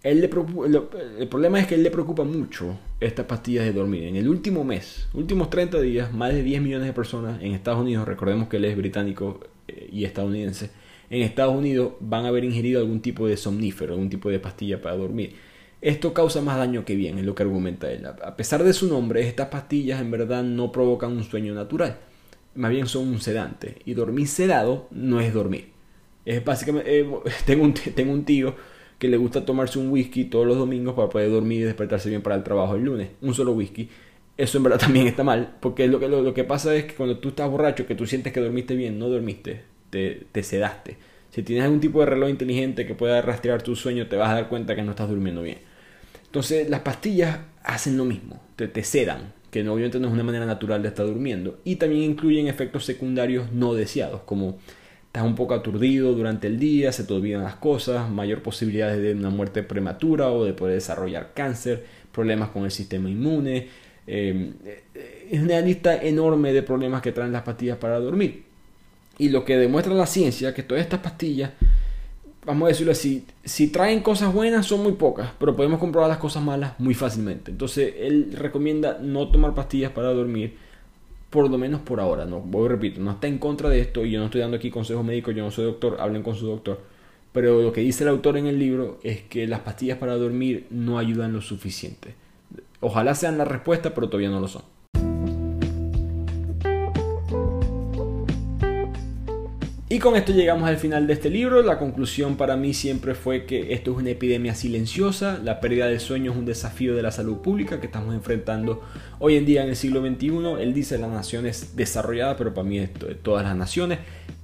el problema es que él le preocupa mucho estas pastillas de dormir. En el último mes, últimos 30 días, más de 10 millones de personas en Estados Unidos, recordemos que él es británico eh, y estadounidense, en Estados Unidos van a haber ingerido algún tipo de somnífero, algún tipo de pastilla para dormir. Esto causa más daño que bien, es lo que argumenta él. A pesar de su nombre, estas pastillas en verdad no provocan un sueño natural, más bien son un sedante. Y dormir sedado no es dormir. Es básicamente, eh, tengo, un, tengo un tío que le gusta tomarse un whisky todos los domingos para poder dormir y despertarse bien para el trabajo el lunes. Un solo whisky. eso en verdad también está mal, porque lo que, lo, que pasa es que cuando tú estás borracho, que tú sientes que dormiste bien, no dormiste, te, te sedaste. Si tienes algún tipo de reloj inteligente que pueda rastrear tu sueño, te vas a dar cuenta que no estás durmiendo bien. Entonces, las pastillas hacen lo mismo, te, te sedan, que obviamente no es una manera natural de estar durmiendo, y también incluyen efectos secundarios no deseados, como estás un poco aturdido durante el día, se te olvidan las cosas, mayor posibilidad de una muerte prematura o de poder desarrollar cáncer, problemas con el sistema inmune. Eh, es una lista enorme de problemas que traen las pastillas para dormir. Y lo que demuestra la ciencia, que todas estas pastillas, vamos a decirlo así, si traen cosas buenas son muy pocas, pero podemos comprobar las cosas malas muy fácilmente. Entonces él recomienda no tomar pastillas para dormir por lo menos por ahora, no, voy repito, no está en contra de esto y yo no estoy dando aquí consejos médicos, yo no soy doctor, hablen con su doctor. Pero lo que dice el autor en el libro es que las pastillas para dormir no ayudan lo suficiente. Ojalá sean la respuesta, pero todavía no lo son. Con esto llegamos al final de este libro. La conclusión para mí siempre fue que esto es una epidemia silenciosa, la pérdida del sueño es un desafío de la salud pública que estamos enfrentando hoy en día en el siglo XXI. Él dice las naciones desarrolladas, pero para mí es todas las naciones.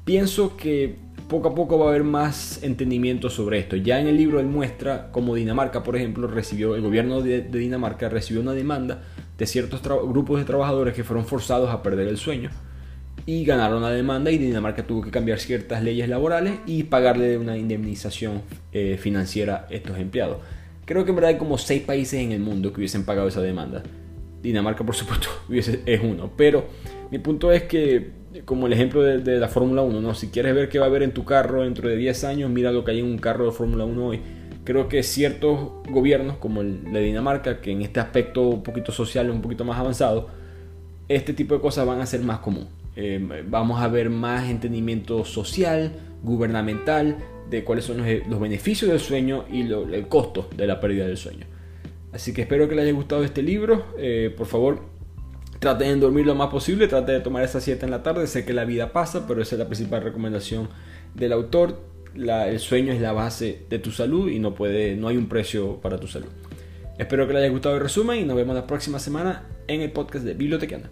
Pienso que poco a poco va a haber más entendimiento sobre esto. Ya en el libro él muestra cómo Dinamarca, por ejemplo, recibió, el gobierno de Dinamarca recibió una demanda de ciertos grupos de trabajadores que fueron forzados a perder el sueño y ganaron la demanda y Dinamarca tuvo que cambiar ciertas leyes laborales y pagarle una indemnización eh, financiera a estos empleados. Creo que en verdad hay como seis países en el mundo que hubiesen pagado esa demanda. Dinamarca, por supuesto, es uno. Pero mi punto es que, como el ejemplo de, la Fórmula 1, ¿no? si quieres ver qué va a haber en tu carro dentro de 10 años, mira lo que hay en un carro de Fórmula 1 hoy. Creo que ciertos gobiernos, como el de Dinamarca, que en este aspecto un poquito social un poquito más avanzado, este tipo de cosas van a ser más común. Eh, vamos a ver más entendimiento social, gubernamental, de cuáles son los, beneficios del sueño y el costo de la pérdida del sueño. Así que espero que les haya gustado este libro. Eh, por favor, traten de dormir lo más posible, traten de tomar esa siesta en la tarde. Sé que la vida pasa, pero esa es la principal recomendación del autor. el sueño es la base de tu salud y no, puede, no hay un precio para tu salud. Espero que les haya gustado el resumen y nos vemos la próxima semana en el podcast de Bibliotequiana.